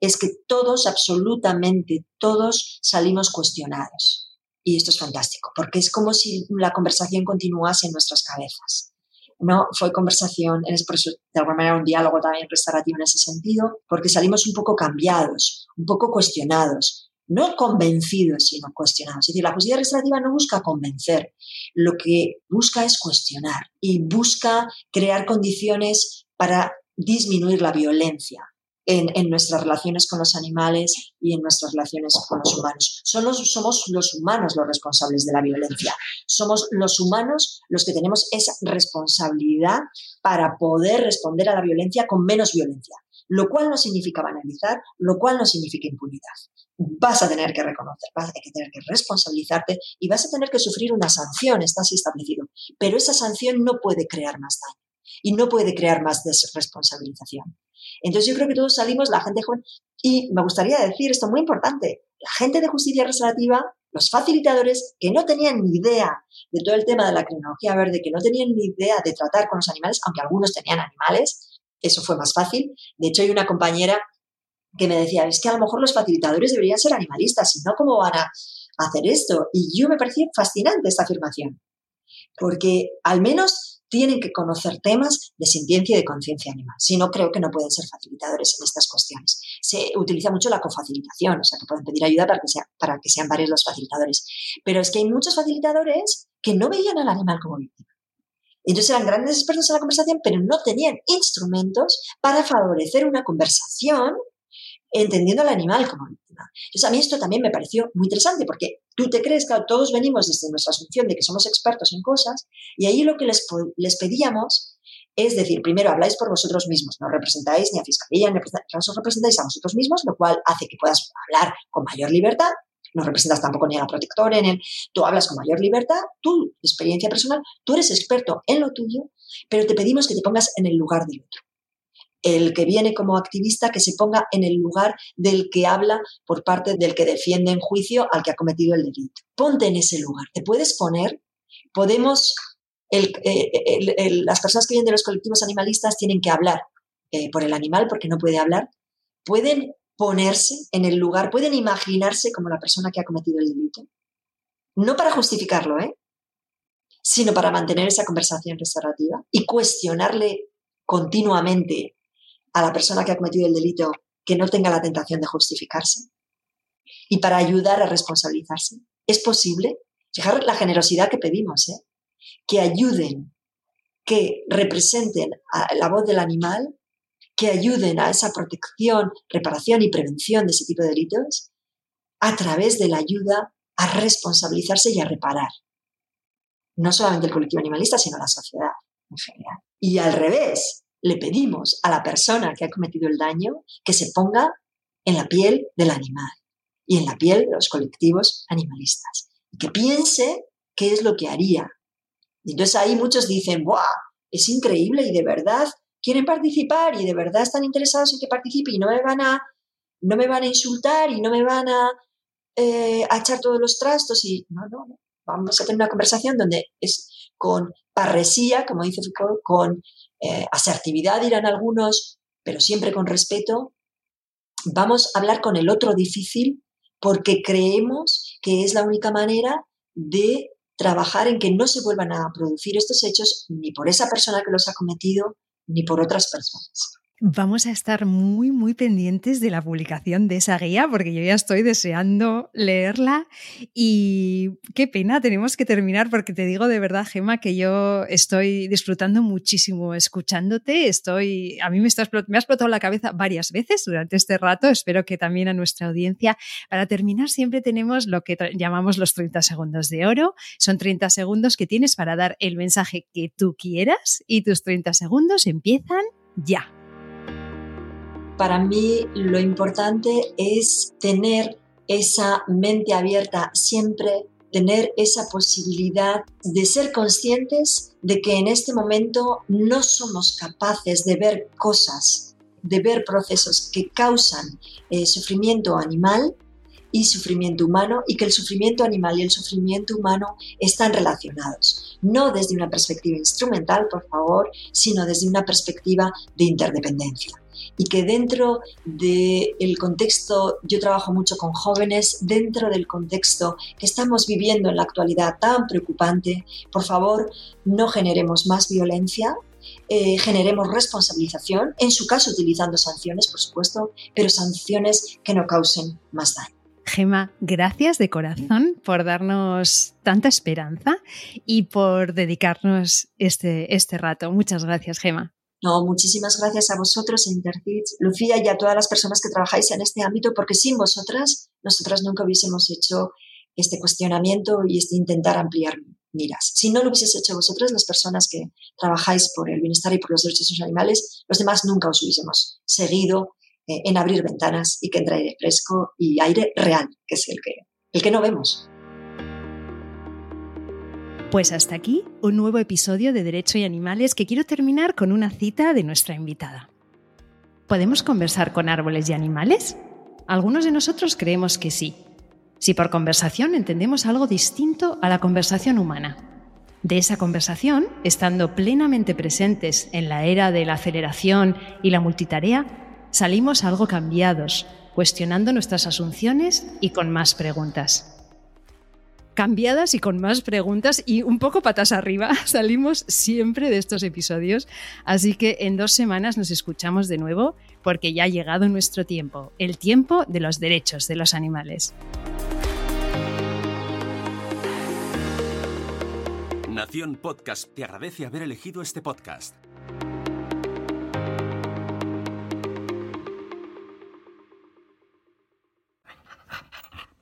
es que todos, absolutamente todos, salimos cuestionados. Y esto es fantástico, porque es como si la conversación continuase en nuestras cabezas. ¿no? Fue conversación, es por eso de alguna manera un diálogo también restaurativo en ese sentido, porque salimos un poco cambiados, un poco cuestionados, no convencidos, sino cuestionados. Es decir, la justicia restaurativa no busca convencer, lo que busca es cuestionar y busca crear condiciones para disminuir la violencia, en, nuestras relaciones con los animales y en nuestras relaciones con los humanos. somos los humanos los responsables de la violencia. Somos los humanos los que tenemos esa responsabilidad para poder responder a la violencia con menos violencia, lo cual no significa banalizar, lo cual no significa impunidad. Vas a tener que reconocer, vas a tener que responsabilizarte y vas a tener que sufrir una sanción, está así establecido. Pero esa sanción no puede crear más daño y no puede crear más desresponsabilización. Entonces yo creo que todos salimos, la gente joven, y me gustaría decir esto muy importante, la gente de justicia restaurativa, los facilitadores que no tenían ni idea de todo el tema de la criminología verde, que no tenían ni idea de tratar con los animales, aunque algunos tenían animales, eso fue más fácil. De hecho, hay una compañera que me decía, es que a lo mejor los facilitadores deberían ser animalistas, si no, ¿cómo van a hacer esto? Y yo me parecía fascinante esta afirmación, porque al menos tienen que conocer temas de sintiencia y de conciencia animal. Si no, creo que no pueden ser facilitadores en estas cuestiones. Se utiliza mucho la cofacilitación, o sea, que pueden pedir ayuda para que, para que sean varios los facilitadores. Pero es que hay muchos facilitadores que no veían al animal como víctima. Entonces eran grandes expertos en la conversación, pero no tenían instrumentos para favorecer una conversación entendiendo al animal como víctima. Entonces, a mí esto también me pareció muy interesante porque tú te crees que todos venimos desde nuestra asunción de que somos expertos en cosas y ahí lo que les, les pedíamos es decir, primero habláis por vosotros mismos, no representáis ni a Fiscalía, ni os representáis a vosotros mismos, lo cual hace que puedas hablar con mayor libertad, no representas tampoco ni a la protectora, en el, tú hablas con mayor libertad, tu experiencia personal, tú eres experto en lo tuyo, pero te pedimos que te pongas en el lugar del otro el que viene como activista que se ponga en el lugar del que habla por parte del que defiende en juicio al que ha cometido el delito. Ponte en ese lugar. ¿Te puedes poner? Podemos, eh, las personas que vienen de los colectivos animalistas tienen que hablar eh, por el animal porque no puede hablar. Pueden ponerse en el lugar, pueden imaginarse como la persona que ha cometido el delito. No para justificarlo, ¿eh? sino para mantener esa conversación restaurativa y cuestionarle continuamente a la persona que ha cometido el delito que no tenga la tentación de justificarse y para ayudar a responsabilizarse. ¿Es posible? Fijar la generosidad que pedimos, ¿eh? que ayuden, que representen a la voz del animal, que ayuden a esa protección, reparación y prevención de ese tipo de delitos a través de la ayuda a responsabilizarse y a reparar. No solamente el colectivo animalista, sino la sociedad en general. Y al revés, le pedimos a la persona que ha cometido el daño que se ponga en la piel del animal y en la piel de los colectivos animalistas. Y que piense qué es lo que haría. Y entonces ahí muchos dicen, ¡buah! Es increíble y de verdad quieren participar y de verdad están interesados en que participe y no me van a, no me van a insultar y no me van a, eh, echar todos los trastos y no, no, no. Vamos a tener una conversación donde es con parresía, como dice Foucault, con eh, asertividad dirán algunos, pero siempre con respeto, vamos a hablar con el otro difícil porque creemos que es la única manera de trabajar en que no se vuelvan a producir estos hechos ni por esa persona que los ha cometido ni por otras personas. Vamos a estar muy, muy pendientes de la publicación de esa guía porque yo ya estoy deseando leerla. Y qué pena, tenemos que terminar porque te digo de verdad, Gema, que yo estoy disfrutando muchísimo escuchándote, estoy, a mí me, está, me ha explotado la cabeza varias veces durante este rato, espero que también a nuestra audiencia. Para terminar siempre tenemos lo que llamamos los 30 segundos de oro, son 30 segundos que tienes para dar el mensaje que tú quieras y tus 30 segundos empiezan ya para mí lo importante es tener esa mente abierta siempre, tener esa posibilidad de ser conscientes de que en este momento no somos capaces de ver cosas, de ver procesos que causan eh, sufrimiento animal y sufrimiento humano y que el sufrimiento animal y el sufrimiento humano están relacionados, no desde una perspectiva instrumental, por favor, sino desde una perspectiva de interdependencia y que dentro del contexto, yo trabajo mucho con jóvenes, dentro del contexto que estamos viviendo en la actualidad tan preocupante, por favor, no generemos más violencia, eh, generemos responsabilización, en su caso utilizando sanciones, por supuesto, pero sanciones que no causen más daño. Gema, gracias de corazón por darnos tanta esperanza y por dedicarnos este, este rato. Muchas gracias, Gema. No, muchísimas gracias a vosotros, Intercits, Lucía y a todas las personas que trabajáis en este ámbito, porque sin vosotras, nosotras nunca hubiésemos hecho este cuestionamiento y este intentar ampliar miras. Si no lo hubieses hecho vosotras, las personas que trabajáis por el bienestar y por los derechos de los animales, los demás nunca os hubiésemos seguido en abrir ventanas y que entre aire fresco y aire real, que es el que, el que no vemos. Pues hasta aquí un nuevo episodio de Derecho y Animales que quiero terminar con una cita de nuestra invitada. ¿Podemos conversar con árboles y animales? Algunos de nosotros creemos que sí. Si por conversación entendemos algo distinto a la conversación humana. De esa conversación, estando plenamente presentes en la era de la aceleración y la multitarea, salimos algo cambiados, cuestionando nuestras asunciones y con más preguntas cambiadas y con más preguntas y un poco patas arriba. Salimos siempre de estos episodios. Así que en dos semanas nos escuchamos de nuevo porque ya ha llegado nuestro tiempo, el tiempo de los derechos de los animales. Nación Podcast te agradece haber elegido este podcast.